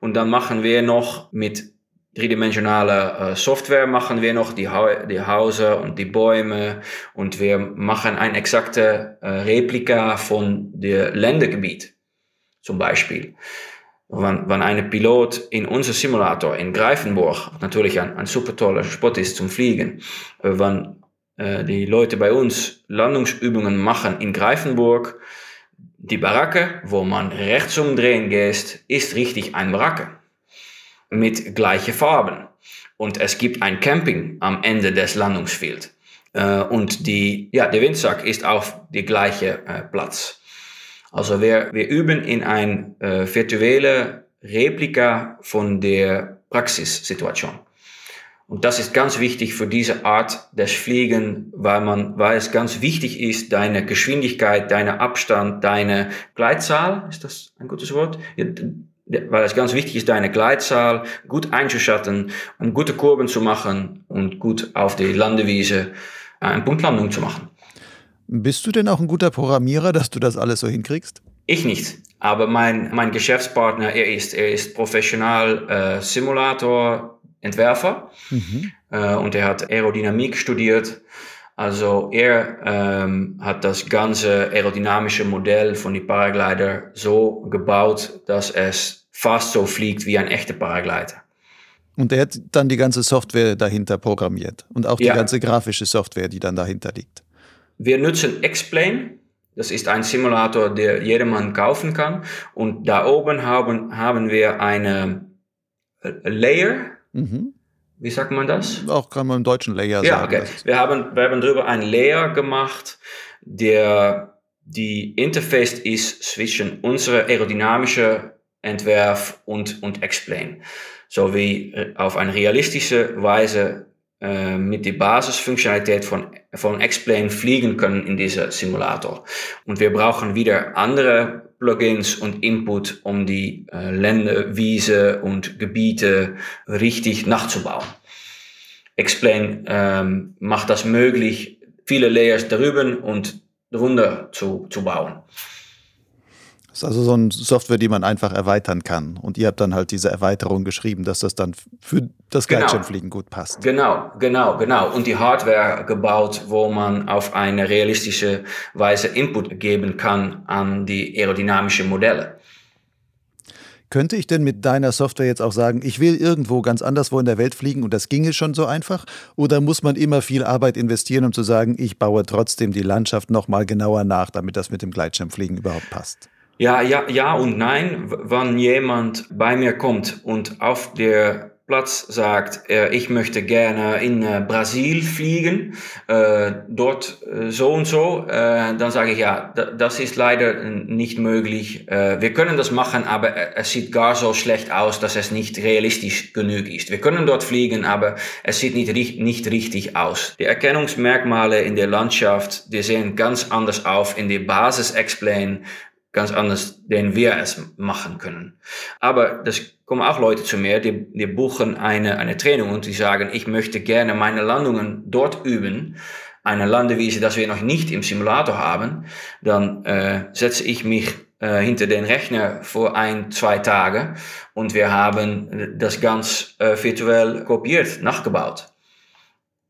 Und dann machen wir noch mit dreidimensionaler äh, Software machen wir noch die, ha die Häuser und die Bäume. Und wir machen ein exakte äh, Replika von der Ländergebiet zum Beispiel. Wenn, wenn ein Pilot in unser Simulator in Greifenburg, natürlich ein, ein super toller Spot ist zum Fliegen, äh, wenn äh, die Leute bei uns Landungsübungen machen in Greifenburg, die Baracke, wo man rechts umdrehen geht, ist richtig ein Baracke mit gleichen Farben. Und es gibt ein Camping am Ende des Landungsfields. Äh, und die, ja, der Windsack ist auf der gleiche äh, Platz. Also wir, wir üben in ein äh, virtuelle Replika von der Praxissituation. Und das ist ganz wichtig für diese Art des Fliegen, weil man, weil es ganz wichtig ist, deine Geschwindigkeit, deine Abstand, deine Gleitzahl, ist das ein gutes Wort? Weil es ganz wichtig ist, deine Gleitzahl gut einzuschatten, um gute Kurven zu machen und gut auf die Landewiese eine Punktlandung zu machen. Bist du denn auch ein guter Programmierer, dass du das alles so hinkriegst? Ich nicht, aber mein, mein Geschäftspartner, er ist, er ist professional äh, Simulator-Entwerfer mhm. äh, und er hat Aerodynamik studiert. Also er ähm, hat das ganze aerodynamische Modell von den Paraglider so gebaut, dass es fast so fliegt wie ein echter Paraglider. Und er hat dann die ganze Software dahinter programmiert und auch die ja. ganze grafische Software, die dann dahinter liegt. Wir nutzen X-Plane. Das ist ein Simulator, der jedermann kaufen kann. Und da oben haben, haben wir eine Layer. Mhm. Wie sagt man das? Auch kann man im deutschen Layer ja, sagen. Okay. Wir haben, wir haben drüber ein Layer gemacht, der die Interface ist zwischen unserer aerodynamischen Entwerf und, und Explain. So wie äh, auf eine realistische Weise äh, mit der Basisfunktionalität von, von Explain fliegen können in dieser Simulator. Und wir brauchen wieder andere Plugins und Input, um die äh, Länder, Wiese und Gebiete richtig nachzubauen. Explain ähm, macht das möglich, viele Layers darüber und drunter zu, zu bauen. Das ist also so eine Software, die man einfach erweitern kann. Und ihr habt dann halt diese Erweiterung geschrieben, dass das dann für das genau. Gleitschirmfliegen gut passt. Genau, genau, genau. Und die Hardware gebaut, wo man auf eine realistische Weise Input geben kann an die aerodynamischen Modelle. Könnte ich denn mit deiner Software jetzt auch sagen, ich will irgendwo ganz anderswo in der Welt fliegen und das ginge schon so einfach? Oder muss man immer viel Arbeit investieren, um zu sagen, ich baue trotzdem die Landschaft nochmal genauer nach, damit das mit dem Gleitschirmfliegen überhaupt passt? Ja, ja, ja und nein. Wenn jemand bei mir kommt und auf der Platz sagt, äh, ich möchte gerne in äh, Brasil fliegen, äh, dort so und so, dann sage ich ja, das ist leider nicht möglich. Wir können das machen, aber es sieht gar so schlecht aus, dass es nicht realistisch genug ist. Wir können dort fliegen, aber es sieht nicht, nicht richtig aus. Die Erkennungsmerkmale in der Landschaft, die sehen ganz anders auf in der Basis-Explain ganz anders, den wir es machen können. Aber das kommen auch Leute zu mir, die, die buchen eine, eine Training und die sagen, ich möchte gerne meine Landungen dort üben, eine Landewiese, das wir noch nicht im Simulator haben, dann äh, setze ich mich äh, hinter den Rechner vor ein, zwei Tage und wir haben das ganz äh, virtuell kopiert, nachgebaut.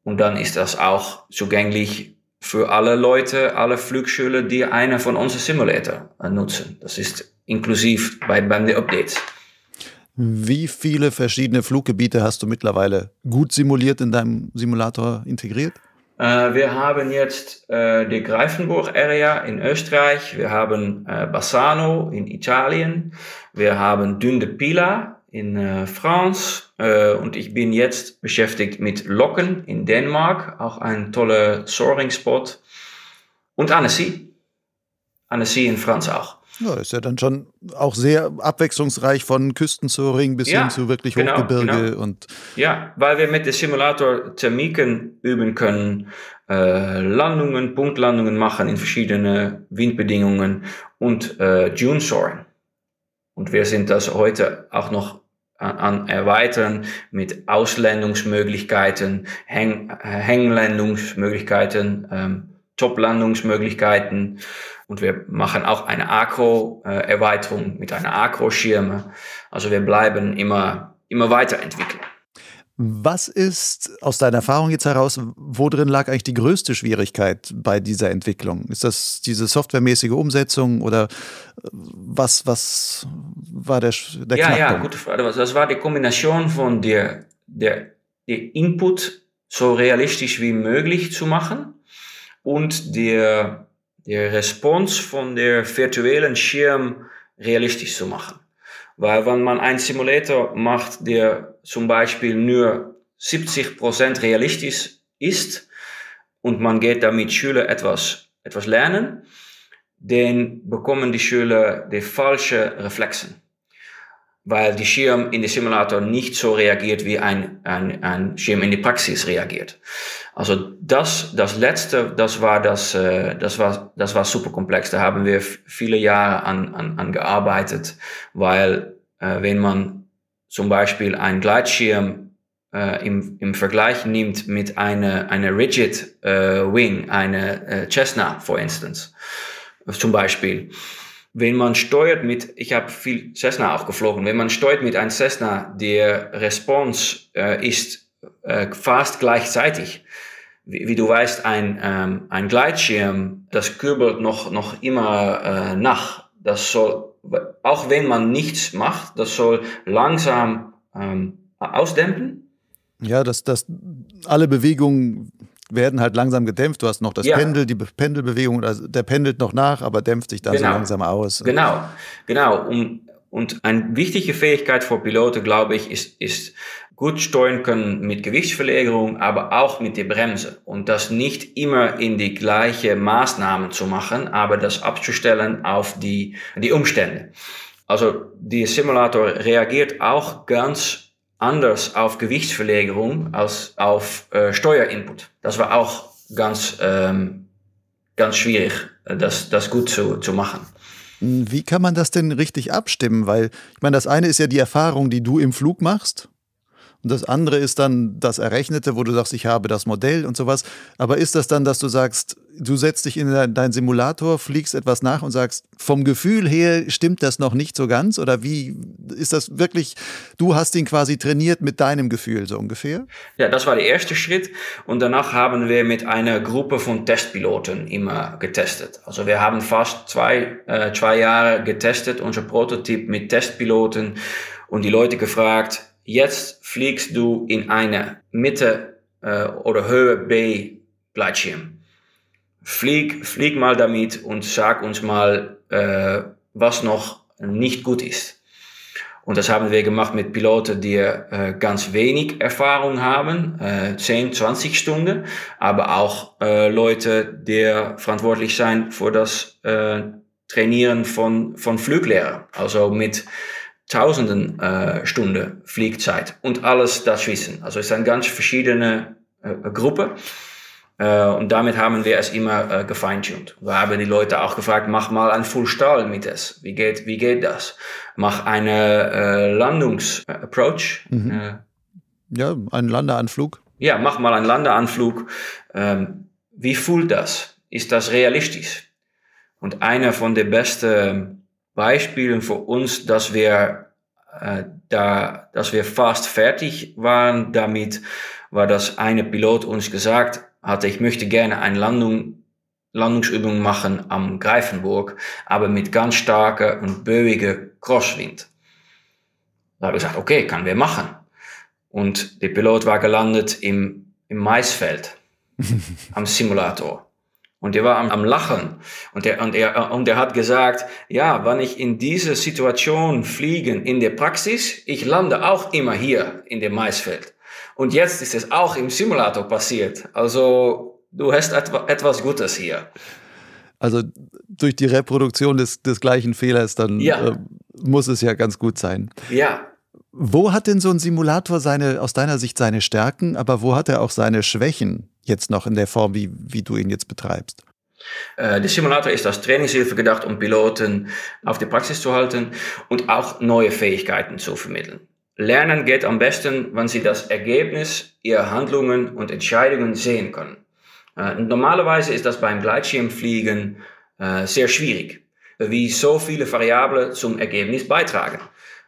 Und dann ist das auch zugänglich für alle Leute, alle Flugschule, die eine von unseren Simulator nutzen. Das ist inklusiv bei, beim Updates. Wie viele verschiedene Fluggebiete hast du mittlerweile gut simuliert in deinem Simulator integriert? Äh, wir haben jetzt äh, die Greifenburg-Area in Österreich, wir haben äh, Bassano in Italien, wir haben Dünde Pila in äh, France äh, und ich bin jetzt beschäftigt mit Locken in Dänemark, auch ein toller Soaring-Spot und Annecy. Annecy in France auch. Ja, ist ja dann schon auch sehr abwechslungsreich von Küstensoaring bis ja, hin zu wirklich genau, Hochgebirge genau. und ja, weil wir mit dem Simulator Thermiken üben können, äh, Landungen, Punktlandungen machen in verschiedene Windbedingungen und äh, Dune Soaring. Und wir sind das heute auch noch an erweitern mit Auslandungsmöglichkeiten, Häng, Hänglandungsmöglichkeiten, ähm, Top-Landungsmöglichkeiten. Und wir machen auch eine Akro-Erweiterung mit einer Akro-Schirme. Also wir bleiben immer, immer weiterentwickeln. Was ist aus deiner Erfahrung jetzt heraus, wo drin lag eigentlich die größte Schwierigkeit bei dieser Entwicklung? Ist das diese softwaremäßige Umsetzung oder äh, was, was war der, der Ja, Knackpunkt? ja, gute Frage. Das war die Kombination von der, der, der Input so realistisch wie möglich zu machen und der, der Response von der virtuellen Schirm realistisch zu machen. Weil wenn man einen Simulator macht, der zum Beispiel nur 70% realistisch ist und man geht damit Schüler etwas, etwas lernen, dann bekommen die Schüler die falsche Reflexen. Weil die Schirm in der Simulator nicht so reagiert, wie ein, ein, ein Schirm in die Praxis reagiert. Also das, das letzte, das war das, äh, das war, das war super komplex. Da haben wir viele Jahre an, an, an gearbeitet, weil äh, wenn man zum Beispiel einen Gleitschirm äh, im, im Vergleich nimmt mit einer eine Rigid äh, Wing, eine äh, Cessna, for instance, zum Beispiel. Wenn man steuert mit, ich habe viel Cessna auch geflogen, wenn man steuert mit einem Cessna, der Response äh, ist äh, fast gleichzeitig. Wie, wie, du weißt, ein, ähm, ein Gleitschirm, das kürbelt noch, noch immer äh, nach. Das soll, auch wenn man nichts macht, das soll langsam ähm, ausdämpfen. Ja, dass das alle Bewegungen werden halt langsam gedämpft. Du hast noch das ja. Pendel, die Pendelbewegung, also der pendelt noch nach, aber dämpft sich dann genau. so langsam aus. Genau, genau. Und, und eine wichtige Fähigkeit für Piloten, glaube ich, ist, ist gut steuern können mit Gewichtsverlegerung, aber auch mit der Bremse. Und das nicht immer in die gleiche Maßnahmen zu machen, aber das abzustellen auf die, die Umstände. Also der Simulator reagiert auch ganz anders auf Gewichtsverlegerung als auf äh, Steuerinput. Das war auch ganz, ähm, ganz schwierig, äh, das, das gut zu, zu machen. Wie kann man das denn richtig abstimmen? Weil, ich meine, das eine ist ja die Erfahrung, die du im Flug machst. Und das andere ist dann das Errechnete, wo du sagst, ich habe das Modell und sowas. Aber ist das dann, dass du sagst, du setzt dich in deinen Simulator, fliegst etwas nach und sagst, vom Gefühl her stimmt das noch nicht so ganz? Oder wie ist das wirklich, du hast ihn quasi trainiert mit deinem Gefühl so ungefähr? Ja, das war der erste Schritt. Und danach haben wir mit einer Gruppe von Testpiloten immer getestet. Also wir haben fast zwei, äh, zwei Jahre getestet, unser Prototyp mit Testpiloten und die Leute gefragt, jetzt fliegst du in eine Mitte äh, oder Höhe B Gleitschirm. Flieg, flieg mal damit und sag uns mal, äh, was noch nicht gut ist. Und das haben wir gemacht mit Piloten, die äh, ganz wenig Erfahrung haben, äh, 10, 20 Stunden, aber auch äh, Leute, die verantwortlich sind für das äh, Trainieren von, von Fluglehrern. Also mit tausenden äh, Stunden Fliegzeit und alles dazwischen. Also es eine ganz verschiedene äh, Gruppe. Äh, und damit haben wir es immer äh, gefeintuned. Wir haben die Leute auch gefragt, mach mal ein Full-Stahl mit es. Wie geht, wie geht das? Mach eine äh, Landungsapproach. Mhm. Äh, ja, einen Landeanflug. Ja, mach mal einen Landeanflug. Ähm, wie fühlt das? Ist das realistisch? Und einer von den besten Beispielen für uns, dass wir äh, da, dass wir fast fertig waren damit, war, dass eine Pilot uns gesagt hatte, ich möchte gerne eine Landung, Landungsübung machen am Greifenburg, aber mit ganz starker und böiger Crosswind. Da habe ich gesagt, okay, kann wir machen. Und der Pilot war gelandet im, im Maisfeld am Simulator. Und er war am, am Lachen. Und er, und, er, und er hat gesagt, ja, wenn ich in diese Situation fliegen in der Praxis, ich lande auch immer hier in dem Maisfeld. Und jetzt ist es auch im Simulator passiert. Also du hast etwa, etwas Gutes hier. Also durch die Reproduktion des, des gleichen Fehlers, dann ja. äh, muss es ja ganz gut sein. Ja. Wo hat denn so ein Simulator seine, aus deiner Sicht seine Stärken, aber wo hat er auch seine Schwächen? Jetzt noch in der Form, wie, wie du ihn jetzt betreibst? Äh, der Simulator ist als Trainingshilfe gedacht, um Piloten auf die Praxis zu halten und auch neue Fähigkeiten zu vermitteln. Lernen geht am besten, wenn Sie das Ergebnis Ihrer Handlungen und Entscheidungen sehen können. Äh, normalerweise ist das beim Gleitschirmfliegen äh, sehr schwierig, wie so viele Variablen zum Ergebnis beitragen,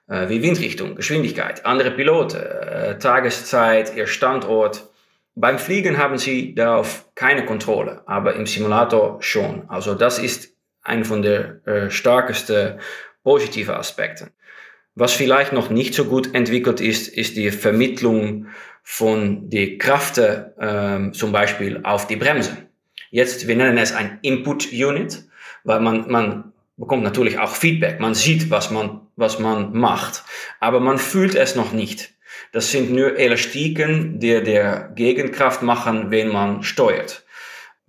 wie Windrichtung, Geschwindigkeit, andere Piloten, Tageszeit, Ihr Standort. Beim Fliegen haben Sie darauf keine Kontrolle, aber im Simulator schon. Also das ist ein von der äh, stärksten positiven Aspekten. Was vielleicht noch nicht so gut entwickelt ist, ist die Vermittlung von die Kräfte ähm, zum Beispiel auf die Bremse. Jetzt, wir nennen es ein Input Unit, weil man, man bekommt natürlich auch Feedback. Man sieht, was man, was man macht, aber man fühlt es noch nicht. Das sind nur Elastiken, die der Gegenkraft machen, wenn man steuert.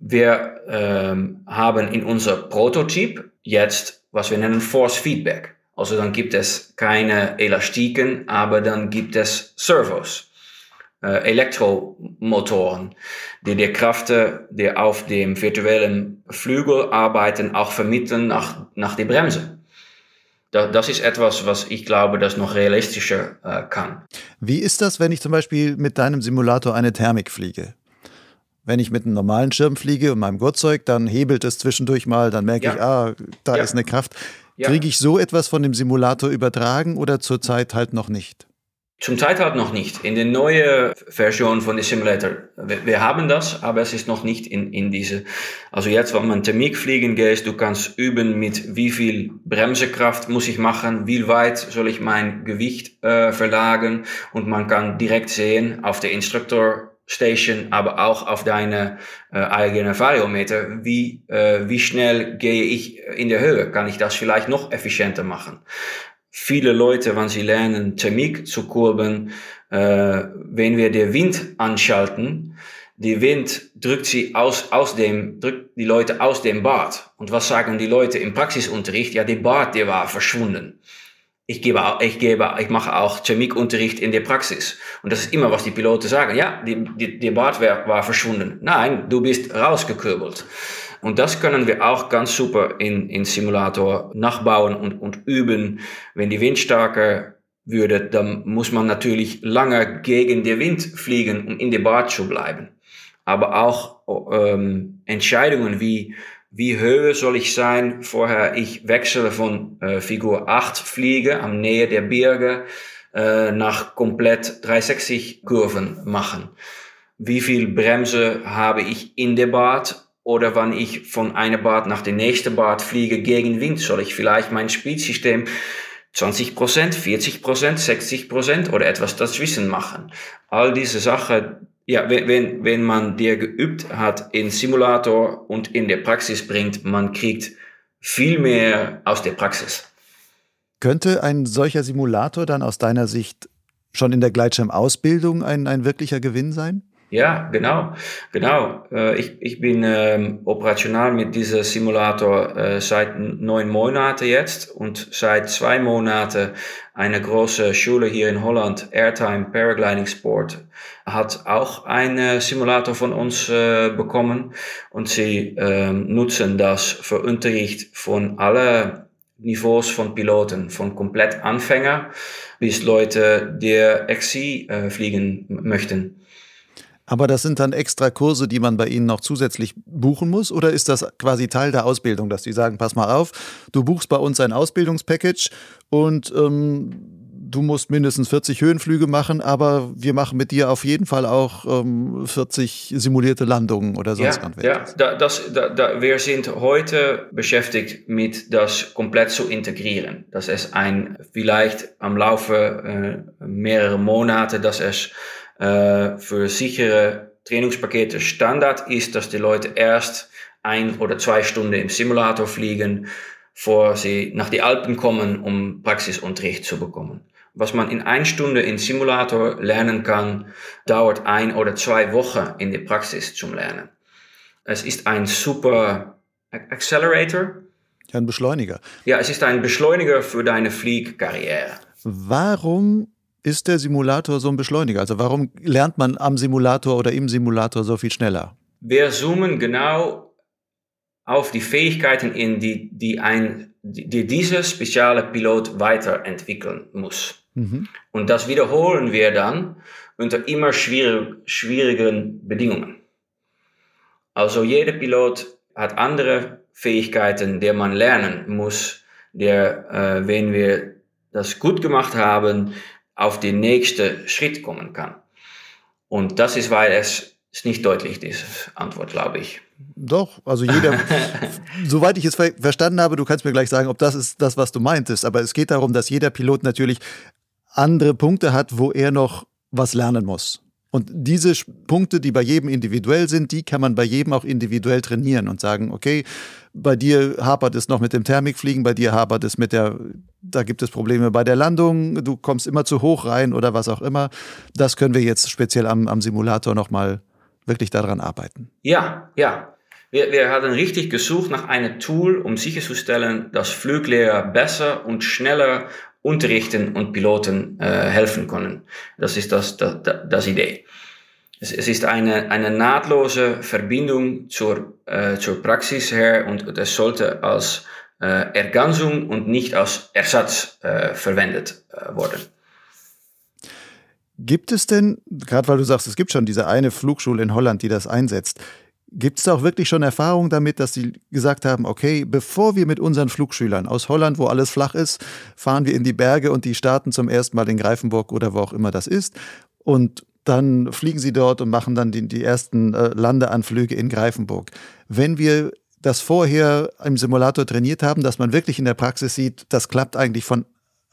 Wir ähm, haben in unser Prototyp jetzt, was wir nennen Force Feedback. Also dann gibt es keine Elastiken, aber dann gibt es Servos, äh, Elektromotoren, die die Kräfte, die auf dem virtuellen Flügel arbeiten, auch vermitteln nach, nach der Bremse. Das ist etwas, was ich glaube, das noch realistischer äh, kann. Wie ist das, wenn ich zum Beispiel mit deinem Simulator eine Thermik fliege? Wenn ich mit einem normalen Schirm fliege und meinem Gurtzeug, dann hebelt es zwischendurch mal, dann merke ja. ich, ah, da ja. ist eine Kraft. Ja. Kriege ich so etwas von dem Simulator übertragen oder zurzeit halt noch nicht? Zum Zeit halt noch nicht. In der neuen Version von dem Simulator, wir, wir, haben das, aber es ist noch nicht in, in diese. Also jetzt, wenn man Thermik fliegen geht, du kannst üben mit wie viel Bremsekraft muss ich machen, wie weit soll ich mein Gewicht äh, verlagern und man kann direkt sehen auf der Instructor Station, aber auch auf deine äh, eigene Variometer, wie, äh, wie schnell gehe ich in der Höhe? Kann ich das vielleicht noch effizienter machen? Viele Leute, wenn sie lernen, Thermik zu kurbeln, äh, wenn wir den Wind anschalten, die Wind drückt sie aus, aus dem, drückt die Leute aus dem Bad. Und was sagen die Leute im Praxisunterricht? Ja, der Bad, der war verschwunden ich gebe, ich gebe, ich mache auch Chemikunterricht in der Praxis. Und das ist immer, was die Piloten sagen. Ja, die, die, die Bartwerk war verschwunden. Nein, du bist rausgekurbelt. Und das können wir auch ganz super in, in Simulator nachbauen und, und üben. Wenn die Wind stärker würde, dann muss man natürlich lange gegen den Wind fliegen, um in der Bad zu bleiben. Aber auch ähm, Entscheidungen wie wie höher soll ich sein, vorher ich wechsle von äh, Figur 8 fliege am Nähe der Berge äh, nach komplett 360 Kurven machen. Wie viel Bremse habe ich in der Bad oder wann ich von einer Bad nach der nächsten Bad fliege gegen Wind, soll ich vielleicht mein Speedsystem 20%, 40%, 60% oder etwas dazwischen machen. All diese Sachen, ja, wenn, wenn man dir geübt hat in Simulator und in der Praxis bringt, man kriegt viel mehr aus der Praxis. Könnte ein solcher Simulator dann aus deiner Sicht schon in der Gleitschirmausbildung ein, ein wirklicher Gewinn sein? Ja, genau, genau. Äh, ich, ich bin ähm, operational mit diesem Simulator äh, seit neun Monaten jetzt und seit zwei Monaten eine große Schule hier in Holland, Airtime Paragliding Sport, hat auch einen Simulator von uns äh, bekommen und sie ähm, nutzen das für Unterricht von alle Niveaus von Piloten, von komplett Anfänger bis Leute, die XC äh, fliegen möchten. Aber das sind dann extra Kurse, die man bei Ihnen noch zusätzlich buchen muss? Oder ist das quasi Teil der Ausbildung, dass die sagen, pass mal auf, du buchst bei uns ein Ausbildungspackage und ähm, du musst mindestens 40 Höhenflüge machen, aber wir machen mit dir auf jeden Fall auch ähm, 40 simulierte Landungen oder sonst ja, Ja, da, das, da, da, wir sind heute beschäftigt mit das komplett zu integrieren. Das ist ein, vielleicht am Laufe äh, mehrere Monate, dass es für sichere Trainingspakete Standard ist, dass die Leute erst ein oder zwei Stunden im Simulator fliegen, bevor sie nach die Alpen kommen, um Praxisunterricht zu bekommen. Was man in ein Stunde im Simulator lernen kann, dauert ein oder zwei Wochen in der Praxis zum Lernen. Es ist ein super Accelerator. Ein Beschleuniger. Ja, es ist ein Beschleuniger für deine Fliegkarriere. Warum ist der Simulator so ein Beschleuniger? Also warum lernt man am Simulator oder im Simulator so viel schneller? Wir zoomen genau auf die Fähigkeiten in, die, die, ein, die dieser spezielle Pilot weiterentwickeln muss. Mhm. Und das wiederholen wir dann unter immer schwierig, schwierigen Bedingungen. Also jeder Pilot hat andere Fähigkeiten, die man lernen muss, der, äh, wenn wir das gut gemacht haben, auf den nächsten Schritt kommen kann. Und das ist, weil es ist nicht deutlich, diese Antwort, glaube ich. Doch, also jeder, soweit ich es ver verstanden habe, du kannst mir gleich sagen, ob das ist das, was du meintest, aber es geht darum, dass jeder Pilot natürlich andere Punkte hat, wo er noch was lernen muss. Und diese Punkte, die bei jedem individuell sind, die kann man bei jedem auch individuell trainieren und sagen, okay, bei dir hapert es noch mit dem Thermikfliegen, bei dir hapert es mit der, da gibt es Probleme bei der Landung, du kommst immer zu hoch rein oder was auch immer. Das können wir jetzt speziell am, am Simulator nochmal wirklich daran arbeiten. Ja, ja. Wir, wir hatten richtig gesucht nach einem Tool, um sicherzustellen, dass Fluglehrer besser und schneller unterrichten und Piloten äh, helfen können. Das ist das, das, das Idee. Es, es ist eine, eine nahtlose Verbindung zur, äh, zur Praxis her und es sollte als äh, Ergänzung und nicht als Ersatz äh, verwendet äh, worden. Gibt es denn, gerade weil du sagst, es gibt schon diese eine Flugschule in Holland, die das einsetzt, gibt es auch wirklich schon Erfahrung damit, dass sie gesagt haben, okay, bevor wir mit unseren Flugschülern aus Holland, wo alles flach ist, fahren wir in die Berge und die starten zum ersten Mal in Greifenburg oder wo auch immer das ist und dann fliegen sie dort und machen dann die, die ersten äh, Landeanflüge in Greifenburg. Wenn wir das vorher im Simulator trainiert haben, dass man wirklich in der Praxis sieht, das klappt eigentlich von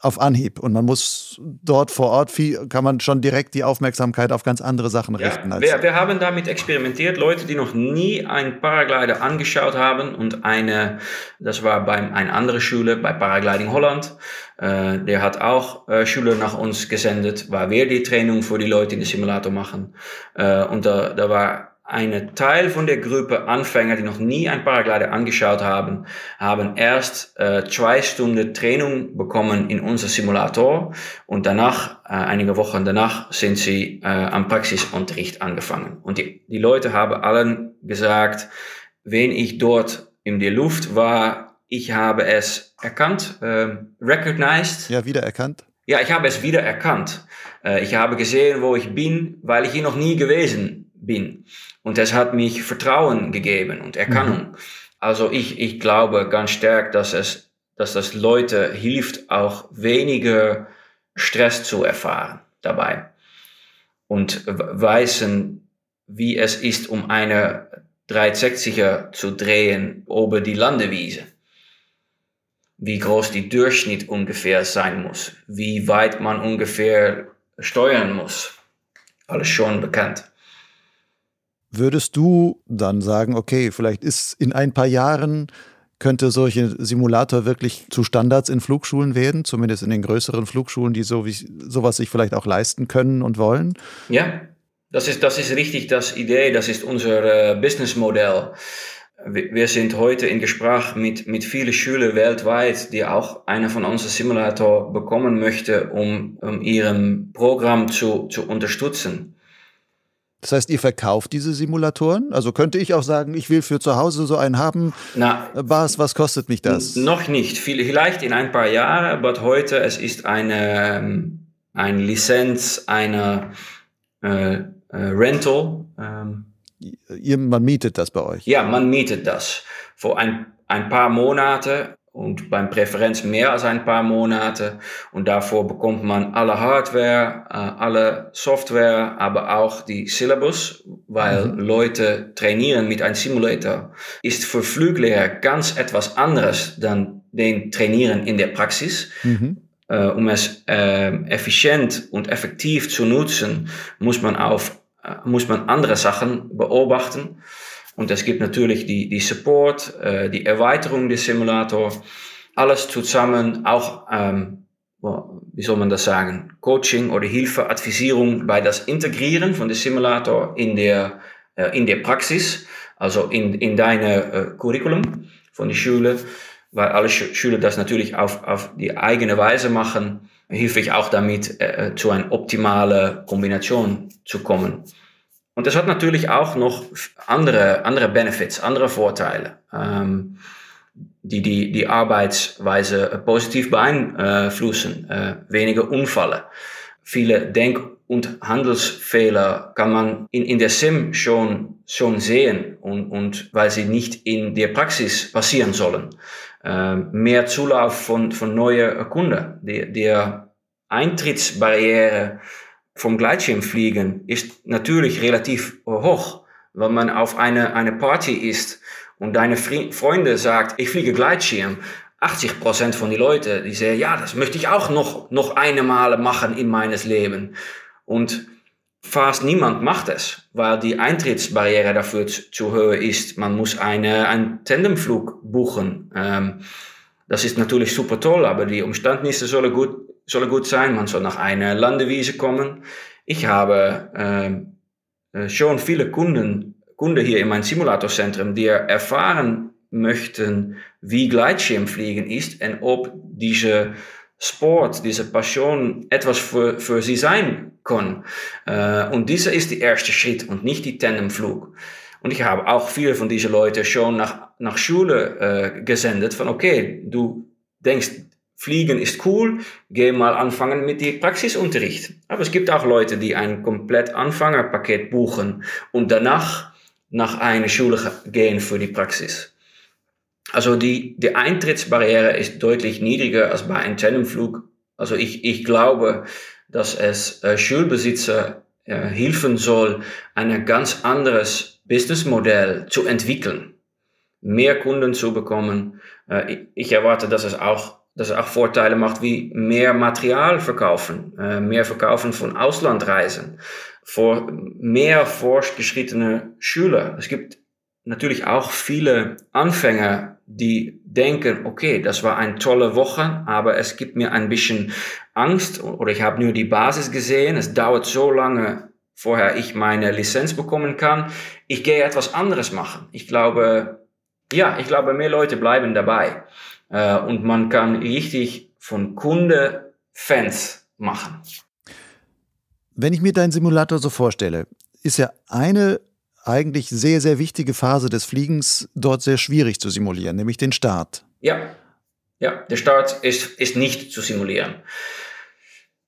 auf Anhieb. Und man muss dort vor Ort viel, kann man schon direkt die Aufmerksamkeit auf ganz andere Sachen richten. Ja, wir, wir, haben damit experimentiert. Leute, die noch nie einen Paraglider angeschaut haben und eine, das war bei einer anderen Schule, bei Paragliding Holland, äh, der hat auch äh, Schüler nach uns gesendet, weil wir die Training für die Leute in den Simulator machen. Äh, und da, da war eine Teil von der Gruppe Anfänger, die noch nie ein Paraglider angeschaut haben, haben erst äh, zwei Stunden Training bekommen in unser Simulator und danach, äh, einige Wochen danach, sind sie äh, am Praxisunterricht angefangen. Und die, die Leute haben allen gesagt, wenn ich dort in der Luft war, ich habe es erkannt, äh, recognized. Ja, wiedererkannt. Ja, ich habe es wiedererkannt. Äh, ich habe gesehen, wo ich bin, weil ich hier noch nie gewesen bin. Und das hat mich Vertrauen gegeben und Erkennung. Mhm. Also ich, ich glaube ganz stark, dass es, dass das Leute hilft, auch weniger Stress zu erfahren dabei. Und weisen, wie es ist, um eine 360er zu drehen über die Landewiese. Wie groß die Durchschnitt ungefähr sein muss. Wie weit man ungefähr steuern muss. Alles schon bekannt. Würdest du dann sagen, okay, vielleicht ist in ein paar Jahren könnte solche Simulator wirklich zu Standards in Flugschulen werden, zumindest in den größeren Flugschulen, die so wie, sowas sich vielleicht auch leisten können und wollen? Ja, das ist, das ist richtig das Idee, das ist unser äh, Businessmodell. Wir sind heute in Gespräch mit, mit vielen Schülern weltweit, die auch einer von unseren Simulator bekommen möchte, um, um ihrem Programm zu, zu unterstützen. Das heißt, ihr verkauft diese Simulatoren? Also könnte ich auch sagen, ich will für zu Hause so einen haben. Na, was, was kostet mich das? Noch nicht. Vielleicht in ein paar Jahren, aber heute es ist eine, ähm, eine Lizenz, eine äh, äh, Rental. Ähm. Ihr, man mietet das bei euch? Ja, man mietet das. Vor ein, ein paar Monaten und beim Präferenz mehr als ein paar Monate. Und davor bekommt man alle Hardware, äh, alle Software, aber auch die Syllabus, weil mhm. Leute trainieren mit einem Simulator, ist für Fluglehrer ganz etwas anderes dann den Trainieren in der Praxis. Mhm. Äh, um es äh, effizient und effektiv zu nutzen, muss man auf äh, muss man andere Sachen beobachten. Und es gibt natürlich die, die Support, äh, die Erweiterung des Simulator, alles zusammen, auch, ähm, wie soll man das sagen, Coaching oder Hilfe, Advisierung bei das Integrieren von dem Simulator in der, äh, in der Praxis, also in, in deine äh, Curriculum von der Schule, weil alle Sch Schüler das natürlich auf, auf die eigene Weise machen, hilft ich auch damit, äh, zu einer optimalen Kombination zu kommen. Und das hat natürlich auch noch andere, andere Benefits, andere Vorteile, ähm, die, die die Arbeitsweise positiv beeinflussen. Äh, weniger Unfälle. Viele Denk- und Handelsfehler kann man in, in der Sim schon, schon sehen und, und weil sie nicht in der Praxis passieren sollen. Äh, mehr Zulauf von, von neuen Kunden. Der, der Eintrittsbarriere vom Gleitschirmfliegen ist natürlich relativ hoch. Wenn man auf eine, eine Party ist und deine Freunde sagt, ich fliege Gleitschirm, 80 Prozent von den Leuten, die sagen, ja, das möchte ich auch noch, noch eine Male machen in meines Leben. Und fast niemand macht es, weil die Eintrittsbarriere dafür zu, hoch ist. Man muss eine, einen Tandemflug buchen. Ähm, das ist natürlich super toll, aber die Umstandnisse sollen gut soll gut sein, man soll nach einer Landewiese kommen. Ich habe ähm, äh, schon viele Kunden, Kunden hier in meinem Simulatorzentrum, die erfahren möchten, wie Gleitschirmfliegen ist und ob diese Sport, diese Passion etwas für, für sie sein kann. Äh, und dieser ist der erste Schritt und nicht die Tandemflug. Und ich habe auch viele von diesen Leuten schon nach, nach Schule äh, gesendet von, okay, du denkst, Fliegen ist cool, geh mal anfangen mit dem Praxisunterricht. Aber es gibt auch Leute, die ein komplett Anfängerpaket buchen und danach nach einer Schule gehen für die Praxis. Also die, die Eintrittsbarriere ist deutlich niedriger als bei einem Tandemflug. Also ich, ich glaube, dass es äh, Schulbesitzer äh, helfen soll, ein ganz anderes Businessmodell zu entwickeln, mehr Kunden zu bekommen. Äh, ich, ich erwarte, dass es auch dass es auch Vorteile macht wie mehr Material verkaufen, äh, mehr verkaufen von Auslandreisen, vor mehr fortgeschrittene Schüler. Es gibt natürlich auch viele Anfänger, die denken, okay, das war eine tolle Woche, aber es gibt mir ein bisschen Angst oder ich habe nur die Basis gesehen, es dauert so lange, vorher ich meine Lizenz bekommen kann. Ich gehe etwas anderes machen. Ich glaube, ja, ich glaube, mehr Leute bleiben dabei. Äh, und man kann richtig von Kunde Fans machen. Wenn ich mir deinen Simulator so vorstelle, ist ja eine eigentlich sehr, sehr wichtige Phase des Fliegens dort sehr schwierig zu simulieren, nämlich den Start. Ja, ja der Start ist, ist nicht zu simulieren.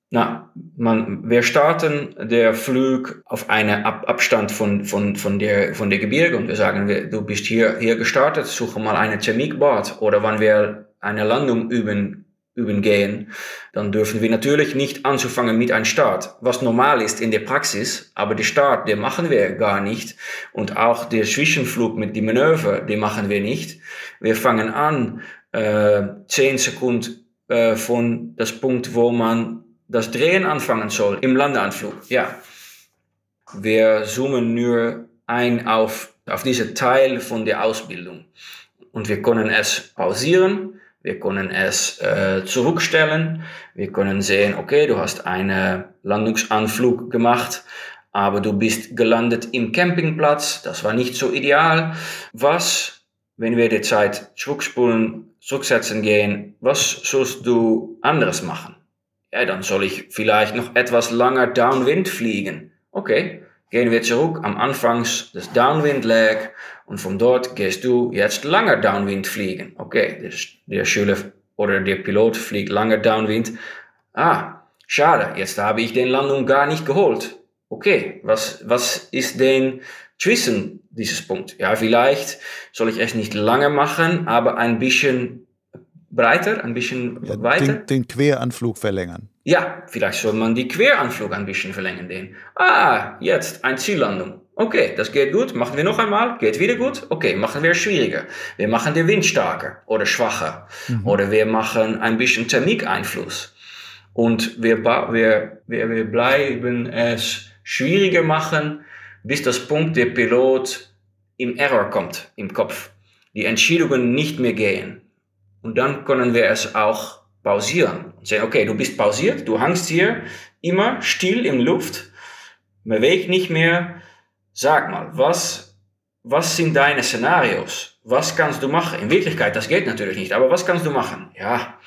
Na, man, wir starten der Flug auf einen Ab Abstand von, von, von, der, von der Gebirge und wir sagen, wir, du bist hier, hier gestartet, suche mal eine Thermikbad oder wenn wir eine Landung üben, üben gehen, dann dürfen wir natürlich nicht anzufangen mit einem Start, was normal ist in der Praxis, aber der Start, den machen wir gar nicht und auch der Zwischenflug mit die Manöver, den machen wir nicht. Wir fangen an, äh, 10 Sekunden äh, von das Punkt, wo man das Drehen anfangen soll im Landeanflug. Ja, wir zoomen nur ein auf, auf diese Teil von der Ausbildung. Und wir können es pausieren, wir können es äh, zurückstellen, wir können sehen, okay, du hast einen Landungsanflug gemacht, aber du bist gelandet im Campingplatz, das war nicht so ideal. Was, wenn wir die Zeit zurückspulen, zurücksetzen gehen, was sollst du anderes machen? Ja, dann soll ich vielleicht noch etwas länger Downwind fliegen. Okay, gehen wir zurück am Anfang des Downwind Lag und von dort gehst du jetzt langer Downwind fliegen. Okay, der, der Schüler oder der Pilot fliegt langer Downwind. Ah, schade, jetzt habe ich den Landung gar nicht geholt. Okay, was, was ist denn zwischen dieses Punkt? Ja, vielleicht soll ich es nicht lange machen, aber ein bisschen breiter, ein bisschen ja, weiter. Den, den, Queranflug verlängern. Ja, vielleicht soll man die Queranflug ein bisschen verlängern. Den. Ah, jetzt eine Ziellandung. Okay, das geht gut. Machen wir noch einmal. Geht wieder gut. Okay, machen wir schwieriger. Wir machen den Wind starker oder schwacher. Mhm. Oder wir machen ein bisschen Thermikeinfluss. Und wir, wir, wir, wir bleiben es schwieriger machen, bis das Punkt der Pilot im Error kommt, im Kopf. Die Entscheidungen nicht mehr gehen. Und dann können wir es auch pausieren. Und sagen, okay, du bist pausiert, du hängst hier immer still in Luft, beweg nicht mehr. Sag mal, was, was sind deine Szenarios? Was kannst du machen? In Wirklichkeit, das geht natürlich nicht, aber was kannst du machen? Ja,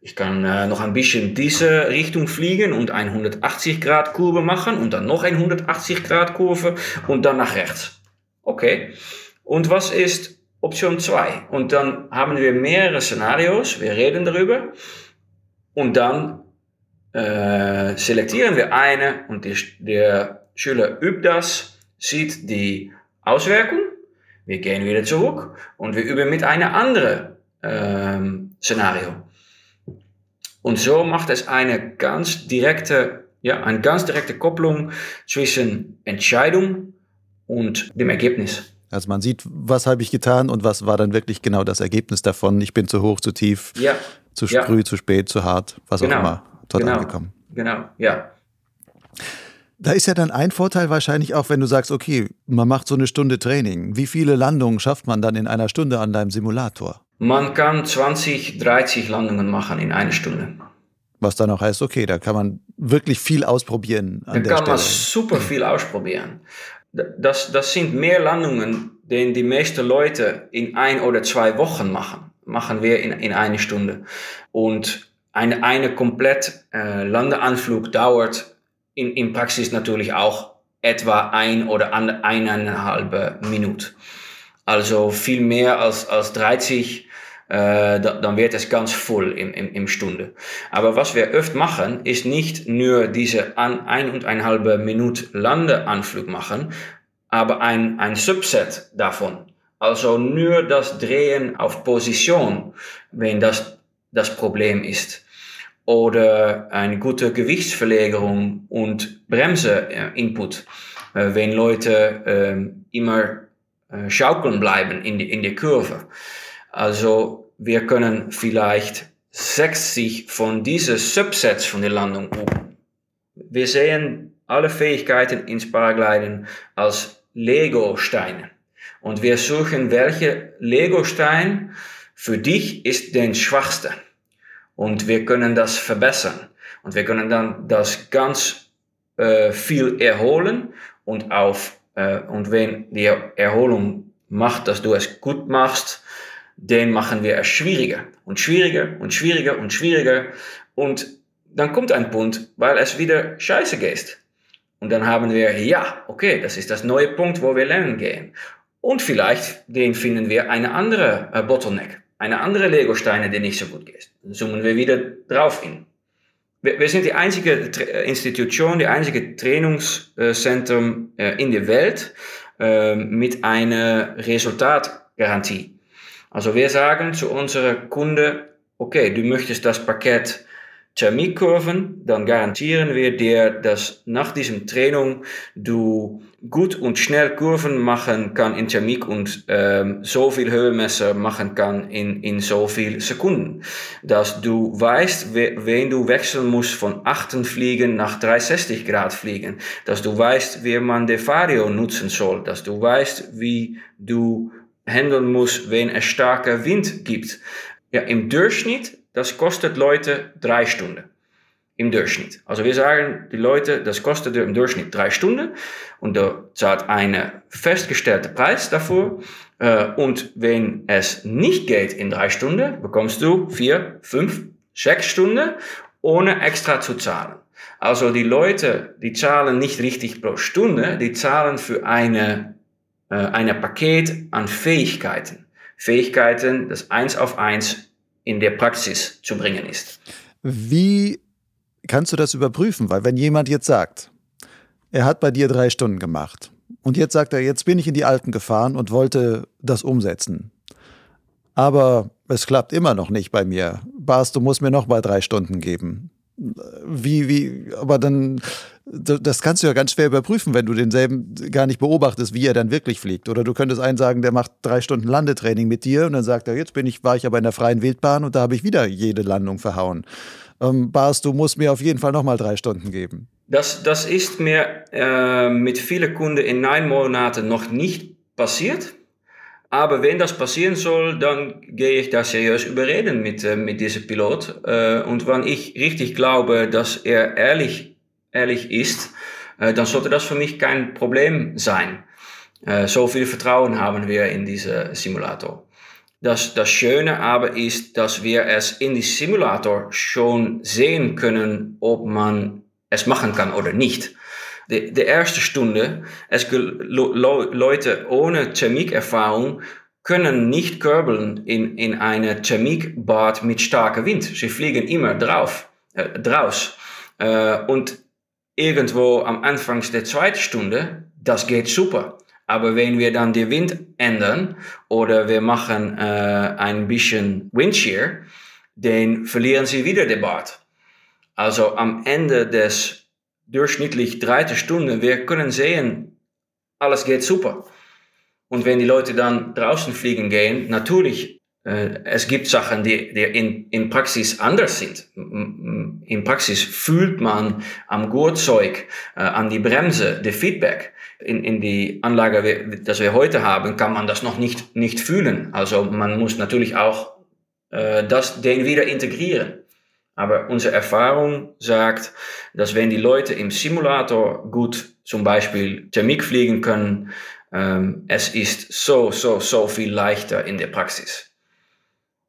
ich kann äh, noch ein bisschen diese Richtung fliegen und eine 180 Grad Kurve machen und dann noch eine 180 Grad Kurve und dann nach rechts. Okay. Und was ist Option 2. Und dann haben wir mehrere Szenarios, wir reden darüber und dann äh, selektieren wir eine und die, der Schüler übt das, sieht die Auswirkung, wir gehen wieder zurück und wir üben mit einem anderen ähm, Szenario. Und so macht es eine ganz direkte, ja, eine ganz direkte Kopplung zwischen Entscheidung und dem Ergebnis. Also man sieht, was habe ich getan und was war dann wirklich genau das Ergebnis davon. Ich bin zu hoch, zu tief, ja. zu früh, ja. zu spät, zu hart, was genau. auch immer, dort genau. angekommen. Genau, ja. Da ist ja dann ein Vorteil wahrscheinlich auch, wenn du sagst, okay, man macht so eine Stunde Training. Wie viele Landungen schafft man dann in einer Stunde an deinem Simulator? Man kann 20, 30 Landungen machen in einer Stunde. Was dann auch heißt, okay, da kann man wirklich viel ausprobieren. An da kann Stelle. man super viel ausprobieren das, das sind mehr Landungen, die die meisten Leute in ein oder zwei Wochen machen. Machen wir in, in eine Stunde. Und eine, eine komplett äh, Landeanflug dauert in, in Praxis natürlich auch etwa ein oder eineinhalb Minuten. Also viel mehr als, als 30, äh, dann wird es ganz voll im, im, im Stunde. Aber was wir oft machen, ist nicht nur diese an, ein und eineinhalb Minute Landeanflug machen, aber ein, ein Subset davon. Also nur das Drehen auf Position, wenn das das Problem ist. Oder eine gute Gewichtsverlegerung und Bremse-Input, äh, wenn Leute äh, immer schaukeln bleiben in, die, in der Kurve. Also wir können vielleicht 60 von diesen Subsets von der Landung üben. Wir sehen alle Fähigkeiten ins Paragliden als Lego-Steine. Und wir suchen, welche Lego-Stein für dich ist den schwachste. Und wir können das verbessern. Und wir können dann das ganz äh, viel erholen und auf, äh, und wenn die Erholung macht, dass du es gut machst, den machen wir es schwieriger und schwieriger und schwieriger und schwieriger. Und dann kommt ein Punkt, weil es wieder scheiße geht. Und dann haben wir, ja, okay, das ist das neue Punkt, wo wir lernen gehen. Und vielleicht, den finden wir eine andere äh, Bottleneck, eine andere Lego-Steine, die nicht so gut geht. Dann zoomen wir wieder drauf hin. Wir, wir sind die einzige äh, Institution, die einzige Trainingszentrum äh, in der Welt äh, mit einer Resultatgarantie. Also wir sagen zu unseren Kunden, okay, du möchtest das Paket Thermikkurven, dann garantieren wir dir, dass nach diesem Training du gut und schnell Kurven machen kann in Thermik und ähm, so viel Höhenmesser machen kann in, in so viel Sekunden. Dass du weißt, wen du wechseln musst von 8 Fliegen nach 360 Grad Fliegen. Dass du weißt, wie man de Vario nutzen soll. Dass du weißt, wie du handeln musst, wenn es starker Wind gibt. Ja, im Durchschnitt das kostet Leute drei Stunden im Durchschnitt. Also wir sagen, die Leute, das kostet im Durchschnitt drei Stunden und da zahlt eine festgestellte Preis dafür. Äh, und wenn es nicht geht in drei Stunden, bekommst du vier, fünf, sechs Stunden ohne extra zu zahlen. Also die Leute, die zahlen nicht richtig pro Stunde, die zahlen für eine, äh, eine Paket an Fähigkeiten. Fähigkeiten, das eins auf eins in der Praxis zu bringen ist. Wie kannst du das überprüfen? Weil wenn jemand jetzt sagt, er hat bei dir drei Stunden gemacht und jetzt sagt er, jetzt bin ich in die Alpen gefahren und wollte das umsetzen. Aber es klappt immer noch nicht bei mir. Bas, du musst mir noch mal drei Stunden geben. Wie, wie, aber dann das kannst du ja ganz schwer überprüfen, wenn du denselben gar nicht beobachtest, wie er dann wirklich fliegt. Oder du könntest einen sagen, der macht drei Stunden Landetraining mit dir und dann sagt er, jetzt bin ich, war ich aber in der freien Wildbahn und da habe ich wieder jede Landung verhauen. Ähm, Bas, du musst mir auf jeden Fall nochmal drei Stunden geben. Das, das ist mir äh, mit vielen Kunden in neun Monaten noch nicht passiert. Aber wenn das passieren soll, dann gehe ich da seriös überreden mit, äh, mit diesem Pilot. Äh, und wenn ich richtig glaube, dass er ehrlich ehrlich ist, äh, dann sollte das für mich kein Problem sein. Äh, so viel Vertrauen haben wir in diese Simulator. Das, das Schöne aber ist, dass wir es in die Simulator schon sehen können, ob man es machen kann oder nicht. Die, die erste Stunde, es Leute ohne Thermikerfahrung können nicht körbeln in, in eine Thermikbad mit starker Wind. Sie fliegen immer drauf, äh, draus. Äh, irgendwo am Anfang der zweiten Stunde, das geht super. Aber wenn wir dann den Wind ändern oder wir machen äh, ein bisschen Windshear, dann verlieren sie wieder den Bart. Also am Ende des durchschnittlich dritten Stunde, wir können sehen, alles geht super. Und wenn die Leute dann draußen fliegen gehen, natürlich es gibt Sachen, die, die in, in Praxis anders sind. In Praxis fühlt man am Gurtzeug, äh, an die Bremse, der Feedback. In, in die Anlage, das wir heute haben, kann man das noch nicht, nicht fühlen. Also man muss natürlich auch äh, das, den wieder integrieren. Aber unsere Erfahrung sagt, dass wenn die Leute im Simulator gut zum Beispiel Thermik fliegen können, ähm, es ist so, so, so viel leichter in der Praxis.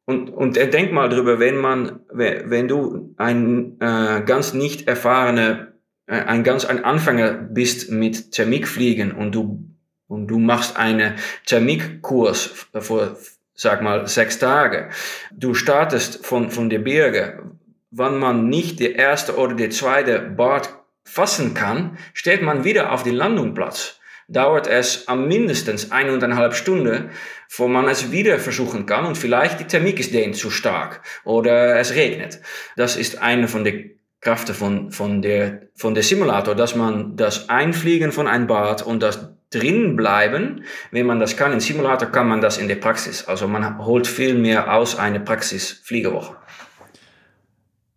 Und, und denk mal drüber, wenn man, wenn du ein äh, ganz nicht erfahrene äh, ein ganz ein Anfänger bist mit Thermikfliegen und du und du machst einen Thermikkurs vor, sag mal, sechs Tage. Du startest von, von der Berge. Wenn man nicht der erste oder der zweite Bart fassen kann, stellt man wieder auf den Landungsplatz. Dauert es am mindestens eineinhalb Stunden, wo man es wieder versuchen kann und vielleicht die Thermik ist denen zu stark oder es regnet. Das ist eine von den Kräften von, von, der, von der Simulator, dass man das Einfliegen von einem Bad und das drin bleiben, wenn man das kann. Im Simulator kann man das in der Praxis. Also man holt viel mehr aus einer Praxis-Fliegerwoche.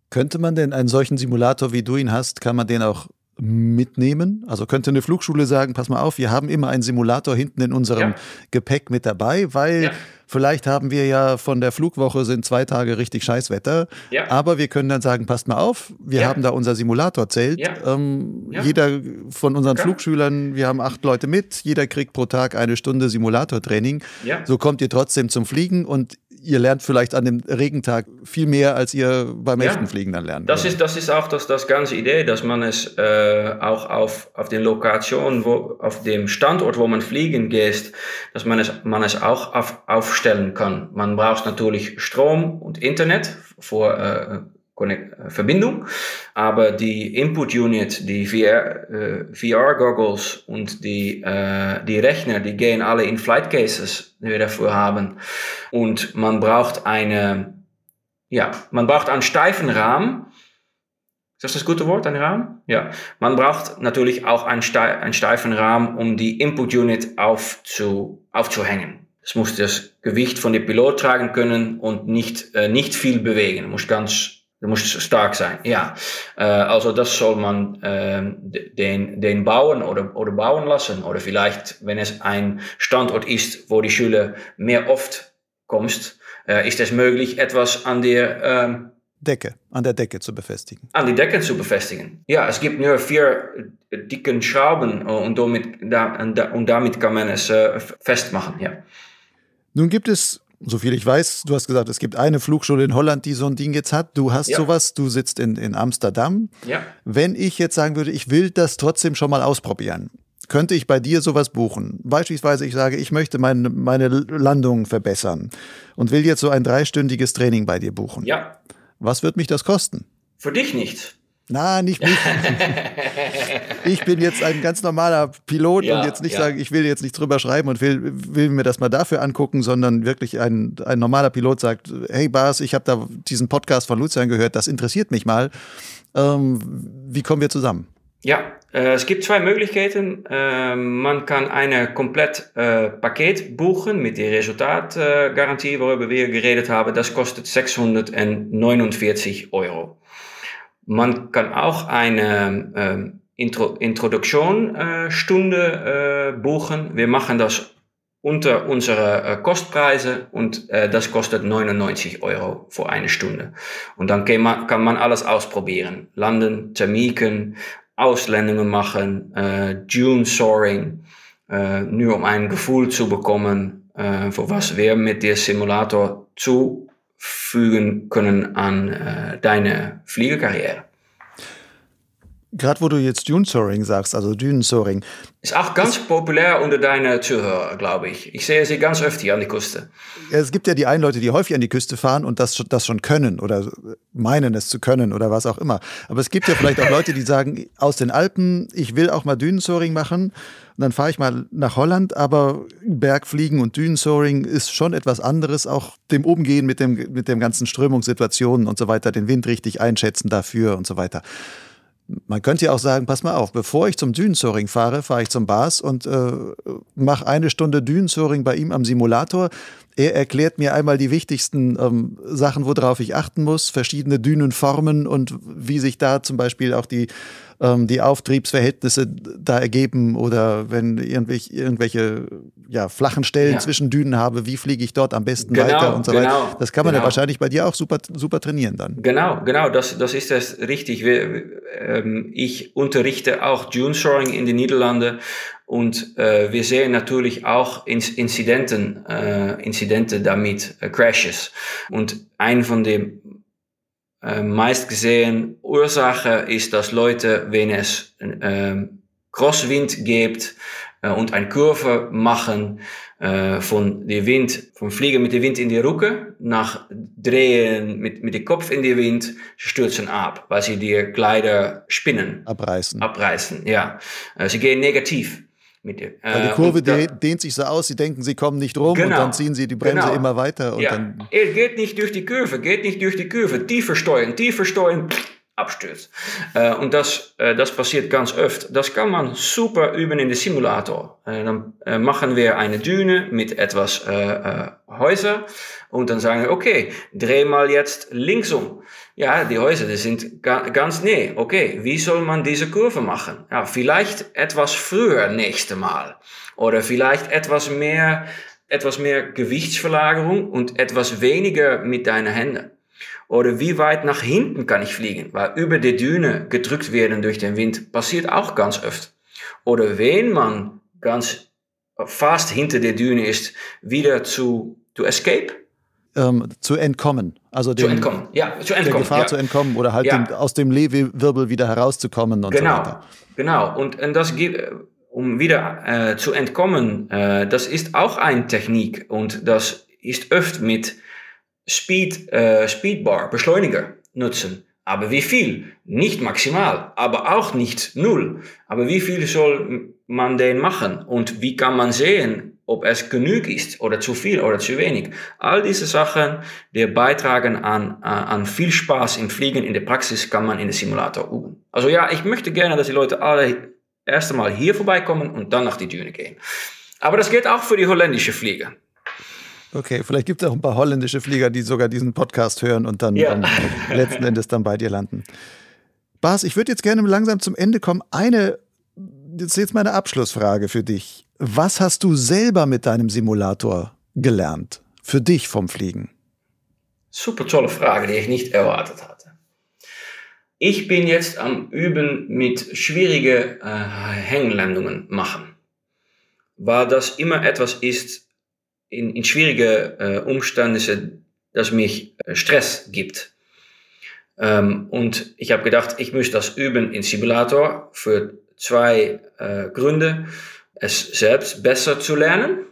Könnte man denn einen solchen Simulator, wie du ihn hast, kann man den auch mitnehmen? Also könnte eine Flugschule sagen, pass mal auf, wir haben immer einen Simulator hinten in unserem ja. Gepäck mit dabei, weil ja. vielleicht haben wir ja von der Flugwoche sind zwei Tage richtig Scheißwetter, ja. aber wir können dann sagen, passt mal auf, wir haben da unser Simulatorzelt. Ähm, jeder von unseren Flugschülern, wir haben acht Leute mit, jeder kriegt pro Tag eine Stunde Simulatortraining. So kommt ihr trotzdem zum Fliegen und ihr lernt vielleicht an dem Regentag viel mehr, als ihr beim ja, echten Fliegen dann lernt. Das ist, das ist auch das, das ganze Idee, dass man es äh, auch auf, auf den Lokationen, wo, auf dem Standort, wo man fliegen geht, dass man es, man es auch auf, aufstellen kann. Man braucht natürlich Strom und Internet vor äh, Verbindung, aber die Input Unit, die VR, äh, VR Goggles und die, äh, die Rechner, die gehen alle in Flight Cases, die wir dafür haben. Und man braucht eine, ja, man braucht einen steifen Rahmen. Ist das das gute Wort, ein Rahmen? Ja. Man braucht natürlich auch einen steifen Rahmen, um die Input Unit aufzu aufzuhängen. Es muss das Gewicht von dem Pilot tragen können und nicht, äh, nicht viel bewegen. Muss ganz Du musst stark sein, ja. Äh, also das soll man äh, den, den bauen oder, oder bauen lassen. Oder vielleicht, wenn es ein Standort ist, wo die Schüler mehr oft kommst, äh, ist es möglich, etwas an der ähm, Decke, an der Decke zu befestigen. An die Decke zu befestigen. Ja, es gibt nur vier dicken Schrauben und damit, da, und damit kann man es äh, festmachen, ja. Nun gibt es so viel ich weiß, du hast gesagt, es gibt eine Flugschule in Holland, die so ein Ding jetzt hat. Du hast ja. sowas, du sitzt in, in Amsterdam. Ja. Wenn ich jetzt sagen würde, ich will das trotzdem schon mal ausprobieren, könnte ich bei dir sowas buchen? Beispielsweise, ich sage, ich möchte meine, meine Landung verbessern und will jetzt so ein dreistündiges Training bei dir buchen. Ja. Was wird mich das kosten? Für dich nicht. Na, nicht mich. ich bin jetzt ein ganz normaler Pilot ja, und jetzt nicht ja. sagen, ich will jetzt nicht drüber schreiben und will, will mir das mal dafür angucken, sondern wirklich ein, ein normaler Pilot sagt, hey Bas, ich habe da diesen Podcast von Lucian gehört, das interessiert mich mal. Ähm, wie kommen wir zusammen? Ja, äh, es gibt zwei Möglichkeiten. Äh, man kann eine komplett äh, Paket buchen mit der Resultatgarantie, worüber wir geredet haben. Das kostet 649 Euro. Man kann auch eine äh, Intro Introduktionstunde äh, buchen. Wir machen das unter unsere äh, Kostpreise und äh, das kostet 99 Euro für eine Stunde. Und dann kann man, kann man alles ausprobieren. Landen, Thermiken, Ausländungen machen, äh, Dune Soaring, äh, nur um ein Gefühl zu bekommen, äh, für was wir mit dem Simulator zu fügen können an äh, deine Fliegerkarriere. Gerade wo du jetzt Dune Soaring sagst, also Dünensoaring. Ist auch ganz populär unter deinen Zuhörern, glaube ich. Ich sehe sie ganz öfter hier an die Küste. Es gibt ja die einen Leute, die häufig an die Küste fahren und das, das schon können oder meinen es zu können oder was auch immer. Aber es gibt ja vielleicht auch Leute, die sagen, aus den Alpen, ich will auch mal Dünensoaring machen. Und dann fahre ich mal nach Holland, aber Bergfliegen und Dünensoaring ist schon etwas anderes. Auch dem Umgehen mit dem, mit dem ganzen Strömungssituationen und so weiter, den Wind richtig einschätzen dafür und so weiter. Man könnte ja auch sagen, pass mal auf, bevor ich zum Dünensoaring fahre, fahre ich zum Bas und äh, mache eine Stunde Dünensoaring bei ihm am Simulator. Er erklärt mir einmal die wichtigsten ähm, Sachen, worauf ich achten muss, verschiedene Dünenformen und wie sich da zum Beispiel auch die ähm, die Auftriebsverhältnisse da ergeben oder wenn irgendwelche, irgendwelche ja, flachen Stellen ja. zwischen Dünen habe, wie fliege ich dort am besten genau, weiter und so genau, weiter. Das kann man genau. ja wahrscheinlich bei dir auch super, super trainieren dann. Genau, genau, das, das ist das richtig. Wir, ähm, ich unterrichte auch Dune Soaring in den Niederlanden und äh, wir sehen natürlich auch Inzidenten, äh, Inzidente damit, äh, Crashes. Und ein von den äh, meist gesehen Ursache ist, dass Leute, wenn es äh, Crosswind gibt äh, und eine Kurve machen äh, von der Wind, vom Fliegen mit dem Wind in die Rücke nach Drehen mit, mit dem Kopf in die Wind, stürzen ab, weil sie die Kleider spinnen. Abreißen. Abreißen, ja. Äh, sie gehen negativ. Mit dir. Weil die äh, Kurve da, dehnt sich so aus, sie denken, sie kommen nicht rum genau, und dann ziehen sie die Bremse genau. immer weiter. Und ja. dann er geht nicht durch die Kurve, geht nicht durch die Kurve, tiefer steuern, tiefer steuern, abstürzt. Äh, und das, äh, das passiert ganz oft. Das kann man super üben in den Simulator. Äh, dann äh, machen wir eine Düne mit etwas äh, äh, Häuser und dann sagen wir, okay, dreh mal jetzt links um. Ja, die Häuser, die sind ga ganz nee. Okay, wie soll man diese Kurve machen? Ja, vielleicht etwas früher nächste Mal. Oder vielleicht etwas mehr, etwas mehr Gewichtsverlagerung und etwas weniger mit deinen Händen. Oder wie weit nach hinten kann ich fliegen? Weil über die Düne gedrückt werden durch den Wind passiert auch ganz oft. Oder wenn man ganz fast hinter der Düne ist, wieder zu, to escape ähm, zu entkommen. Also dem, zu entkommen, ja, zu entkommen. Der Gefahr ja. zu entkommen oder halt ja. dem, aus dem Lehwirbel wieder herauszukommen und genau, so weiter. Genau, und, und das gibt, um wieder äh, zu entkommen, äh, das ist auch eine Technik und das ist oft mit Speed, äh, Speedbar, Beschleuniger nutzen. Aber wie viel? Nicht maximal, aber auch nicht null. Aber wie viel soll man den machen? Und wie kann man sehen, ob es genug ist oder zu viel oder zu wenig. All diese Sachen, die beitragen an, an viel Spaß im Fliegen in der Praxis, kann man in den Simulator üben. Also ja, ich möchte gerne, dass die Leute alle erst einmal hier vorbeikommen und dann nach die Düne gehen. Aber das geht auch für die holländische Flieger. Okay, vielleicht gibt es auch ein paar holländische Flieger, die sogar diesen Podcast hören und dann, ja. dann letzten Endes dann bei dir landen. Bas, ich würde jetzt gerne langsam zum Ende kommen. Eine, jetzt jetzt meine Abschlussfrage für dich. Was hast du selber mit deinem Simulator gelernt? Für dich vom Fliegen? Super tolle Frage, die ich nicht erwartet hatte. Ich bin jetzt am Üben mit schwierigen äh, Hängenlandungen machen, weil das immer etwas ist in, in schwierige äh, Umstände, das mich äh, Stress gibt. Ähm, und ich habe gedacht, ich muss das üben in Simulator für zwei äh, Gründe es selbst besser zu lernen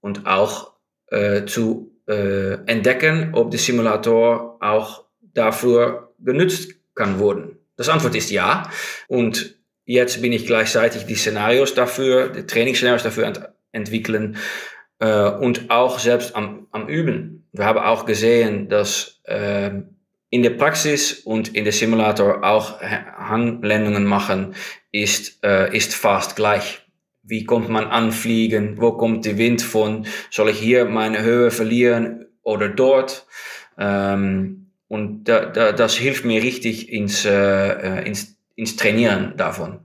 und auch äh, zu äh, entdecken, ob der Simulator auch dafür genutzt kann werden. Das Antwort ist ja. Und jetzt bin ich gleichzeitig die Szenarios dafür, die Trainingsszenarios dafür ent entwickeln äh, und auch selbst am, am Üben. Wir haben auch gesehen, dass äh, in der Praxis und in der Simulator auch Hanglandungen machen ist, äh, ist fast gleich wie kommt man anfliegen, wo kommt der Wind von, soll ich hier meine Höhe verlieren oder dort. Ähm, und da, da, das hilft mir richtig ins, äh, ins, ins Trainieren davon.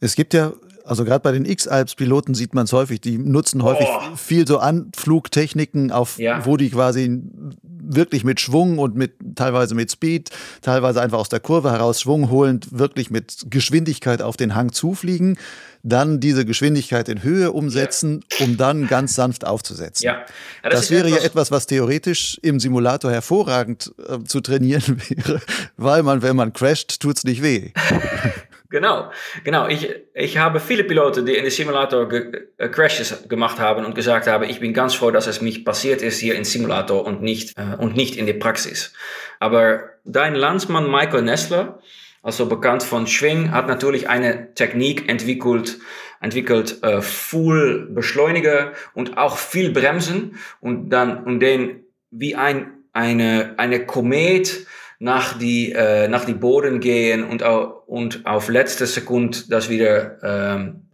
Es gibt ja also gerade bei den X-Alps-Piloten sieht man es häufig, die nutzen häufig oh. viel so Anflugtechniken, auf, ja. wo die quasi wirklich mit Schwung und mit teilweise mit Speed, teilweise einfach aus der Kurve heraus Schwung holend, wirklich mit Geschwindigkeit auf den Hang zufliegen, dann diese Geschwindigkeit in Höhe umsetzen, ja. um dann ganz sanft aufzusetzen. Ja. ja das, das wäre etwas, ja etwas, was theoretisch im Simulator hervorragend äh, zu trainieren wäre, weil man, wenn man crasht, tut es nicht weh. Genau, genau. Ich, ich habe viele Piloten, die in den Simulator ge äh, Crashes gemacht haben und gesagt haben, ich bin ganz froh, dass es mich passiert ist hier im Simulator und nicht, äh, und nicht in der Praxis. Aber dein Landsmann Michael Nessler, also bekannt von Schwing, hat natürlich eine Technik entwickelt, entwickelt äh, Full Beschleuniger und auch viel Bremsen und dann und den wie ein eine eine Komet nach die, äh, nach die Boden gehen und, au und auf letzte Sekunde das wieder ähm,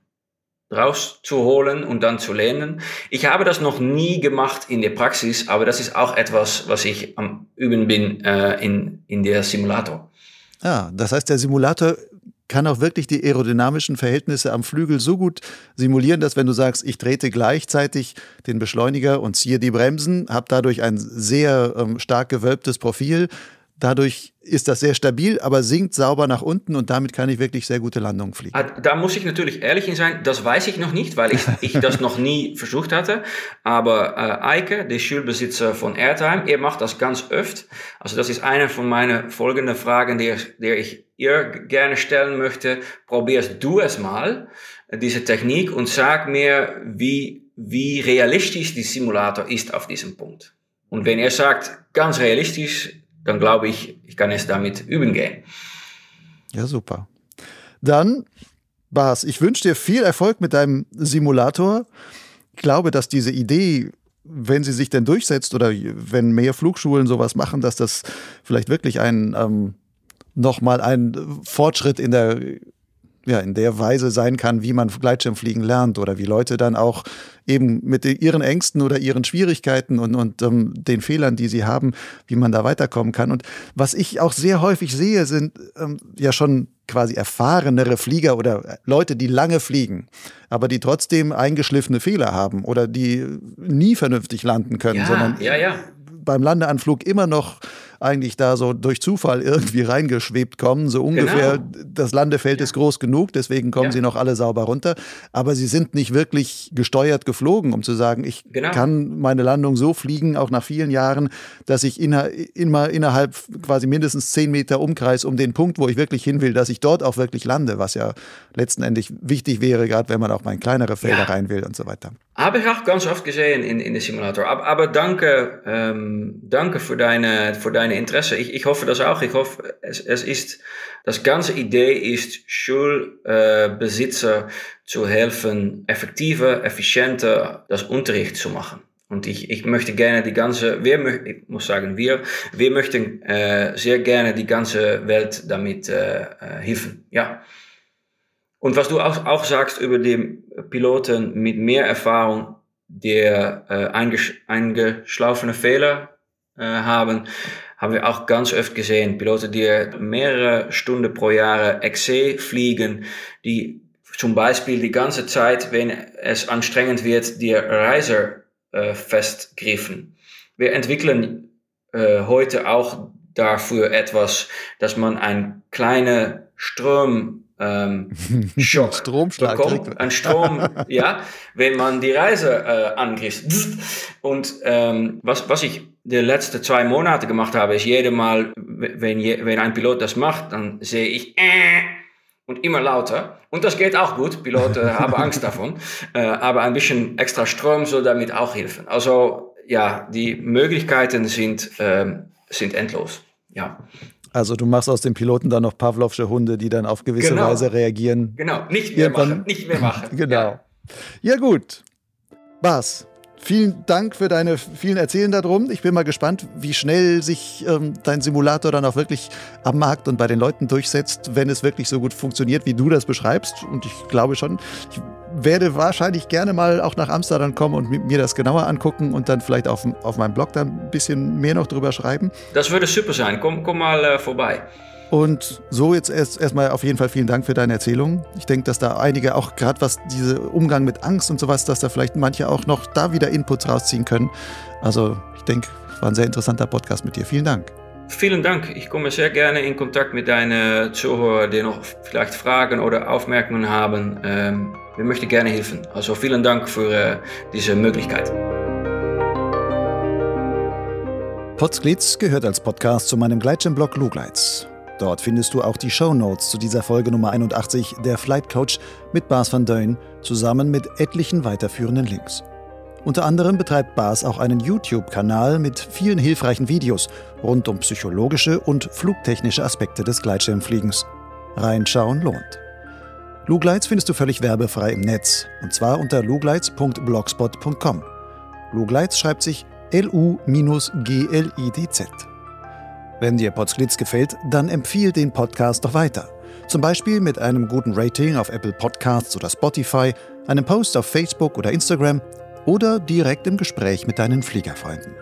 rauszuholen und dann zu lernen. Ich habe das noch nie gemacht in der Praxis, aber das ist auch etwas, was ich am Üben bin äh, in, in der Simulator. Ja, das heißt, der Simulator kann auch wirklich die aerodynamischen Verhältnisse am Flügel so gut simulieren, dass wenn du sagst, ich trete gleichzeitig den Beschleuniger und ziehe die Bremsen, habe dadurch ein sehr ähm, stark gewölbtes Profil, Dadurch ist das sehr stabil, aber sinkt sauber nach unten und damit kann ich wirklich sehr gute Landungen fliegen. Ah, da muss ich natürlich ehrlich sein, das weiß ich noch nicht, weil ich, ich das noch nie versucht hatte. Aber äh, Eike, der Schulbesitzer von Airtime, er macht das ganz oft. Also das ist eine von meinen folgenden Fragen, die, die ich ihr gerne stellen möchte. Probierst du es mal, diese Technik, und sag mir, wie, wie realistisch die Simulator ist auf diesem Punkt. Und wenn er sagt, ganz realistisch, dann glaube ich, ich kann es damit üben gehen. Ja, super. Dann, Bas, ich wünsche dir viel Erfolg mit deinem Simulator. Ich glaube, dass diese Idee, wenn sie sich denn durchsetzt oder wenn mehr Flugschulen sowas machen, dass das vielleicht wirklich ein ähm, nochmal ein Fortschritt in der ja, in der Weise sein kann, wie man Gleitschirmfliegen lernt oder wie Leute dann auch eben mit ihren Ängsten oder ihren Schwierigkeiten und, und ähm, den Fehlern, die sie haben, wie man da weiterkommen kann. Und was ich auch sehr häufig sehe, sind ähm, ja schon quasi erfahrenere Flieger oder Leute, die lange fliegen, aber die trotzdem eingeschliffene Fehler haben oder die nie vernünftig landen können, ja, sondern ja, ja. beim Landeanflug immer noch eigentlich da so durch Zufall irgendwie reingeschwebt kommen. So ungefähr, genau. das Landefeld ja. ist groß genug, deswegen kommen ja. sie noch alle sauber runter. Aber sie sind nicht wirklich gesteuert geflogen, um zu sagen, ich genau. kann meine Landung so fliegen, auch nach vielen Jahren, dass ich inner, immer innerhalb quasi mindestens zehn Meter Umkreis um den Punkt, wo ich wirklich hin will, dass ich dort auch wirklich lande, was ja letzten Endes wichtig wäre, gerade wenn man auch mal in kleinere Felder ja. rein will und so weiter. Habe ich auch ganz oft gesehen in, in der Simulator. Aber, aber danke, ähm, danke für deine, für deine Interesse. Ich, ich hoffe das auch. Ich hoffe, es, es ist, das ganze Idee ist, Schulbesitzer äh, zu helfen, effektiver, effizienter das Unterricht zu machen. Und ich, ich möchte gerne die ganze, wir, ich muss sagen wir, wir möchten äh, sehr gerne die ganze Welt damit äh, äh helfen. Ja. Und was du auch, auch sagst über die Piloten mit mehr Erfahrung, der äh, eingesch eingeschlafene Fehler äh, haben, haben wir auch ganz oft gesehen. Piloten, die mehrere Stunden pro Jahr XC fliegen, die zum Beispiel die ganze Zeit, wenn es anstrengend wird, die Reiser äh, festgriffen. Wir entwickeln äh, heute auch dafür etwas, dass man ein kleine Strom ähm, Schock Stromschlag bekommt, ein Strom, ja, wenn man die Reise äh, angriff. Und ähm, was, was ich die letzten zwei Monate gemacht habe, ist jedes Mal, wenn, je, wenn ein Pilot das macht, dann sehe ich äh, und immer lauter. Und das geht auch gut. Piloten haben Angst davon. Äh, aber ein bisschen extra Strom soll damit auch helfen. Also ja, die Möglichkeiten sind, äh, sind endlos. Ja. Also du machst aus den Piloten dann noch Pavlovsche Hunde, die dann auf gewisse genau. Weise reagieren. Genau, nicht mehr Irgendwann. machen, nicht mehr machen. genau. Ja. ja gut. Bas, vielen Dank für deine vielen Erzählen darum. Ich bin mal gespannt, wie schnell sich ähm, dein Simulator dann auch wirklich am Markt und bei den Leuten durchsetzt, wenn es wirklich so gut funktioniert, wie du das beschreibst. Und ich glaube schon, ich werde wahrscheinlich gerne mal auch nach Amsterdam kommen und mir das genauer angucken und dann vielleicht auf, auf meinem Blog dann ein bisschen mehr noch drüber schreiben. Das würde super sein. Komm, komm mal äh, vorbei. Und so jetzt erst erstmal auf jeden Fall vielen Dank für deine Erzählung. Ich denke, dass da einige auch gerade was diese Umgang mit Angst und sowas, dass da vielleicht manche auch noch da wieder Inputs rausziehen können. Also ich denke, war ein sehr interessanter Podcast mit dir. Vielen Dank. Vielen Dank. Ich komme sehr gerne in Kontakt mit deinen Zuhörern, die noch vielleicht Fragen oder Aufmerkungen haben. Ähm, wir möchten gerne helfen. Also vielen Dank für äh, diese Möglichkeit. Potsglitz gehört als Podcast zu meinem Gleitschirmblog Lugleitz. Dort findest du auch die Show Notes zu dieser Folge Nummer 81 der Flight Coach mit Bas van Deun zusammen mit etlichen weiterführenden Links. Unter anderem betreibt Bas auch einen YouTube-Kanal mit vielen hilfreichen Videos rund um psychologische und flugtechnische Aspekte des Gleitschirmfliegens. Reinschauen lohnt. Lugleitz findest du völlig werbefrei im Netz und zwar unter lugleitz.blogspot.com. Lugleitz schreibt sich L-U-G-L-I-D-Z. Wenn dir Potsglitz gefällt, dann empfiehl den Podcast doch weiter. Zum Beispiel mit einem guten Rating auf Apple Podcasts oder Spotify, einem Post auf Facebook oder Instagram oder direkt im Gespräch mit deinen Fliegerfreunden.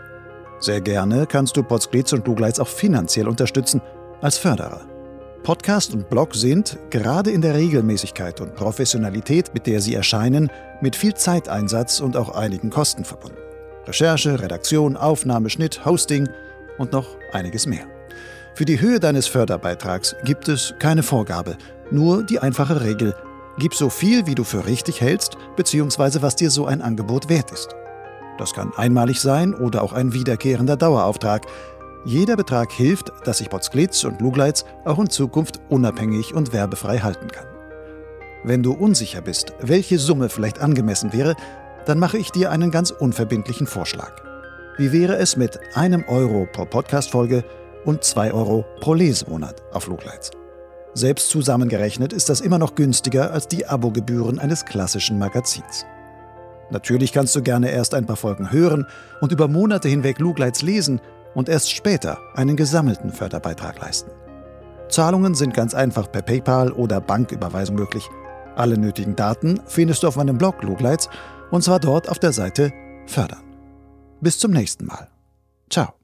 Sehr gerne kannst du Potsglitz und Lugleitz auch finanziell unterstützen als Förderer. Podcast und Blog sind, gerade in der Regelmäßigkeit und Professionalität, mit der sie erscheinen, mit viel Zeiteinsatz und auch einigen Kosten verbunden. Recherche, Redaktion, Aufnahme, Schnitt, Hosting und noch einiges mehr. Für die Höhe deines Förderbeitrags gibt es keine Vorgabe, nur die einfache Regel, gib so viel, wie du für richtig hältst, bzw. was dir so ein Angebot wert ist. Das kann einmalig sein oder auch ein wiederkehrender Dauerauftrag. Jeder Betrag hilft, dass sich Botsglitz und Lugleitz auch in Zukunft unabhängig und werbefrei halten kann. Wenn du unsicher bist, welche Summe vielleicht angemessen wäre, dann mache ich dir einen ganz unverbindlichen Vorschlag. Wie wäre es mit einem Euro pro Podcast-Folge und zwei Euro pro Lesemonat auf Lugleitz? Selbst zusammengerechnet ist das immer noch günstiger als die Abogebühren eines klassischen Magazins. Natürlich kannst du gerne erst ein paar Folgen hören und über Monate hinweg Lugleitz lesen und erst später einen gesammelten Förderbeitrag leisten. Zahlungen sind ganz einfach per PayPal oder Banküberweisung möglich. Alle nötigen Daten findest du auf meinem Blog Lugleitz und zwar dort auf der Seite Fördern. Bis zum nächsten Mal. Ciao.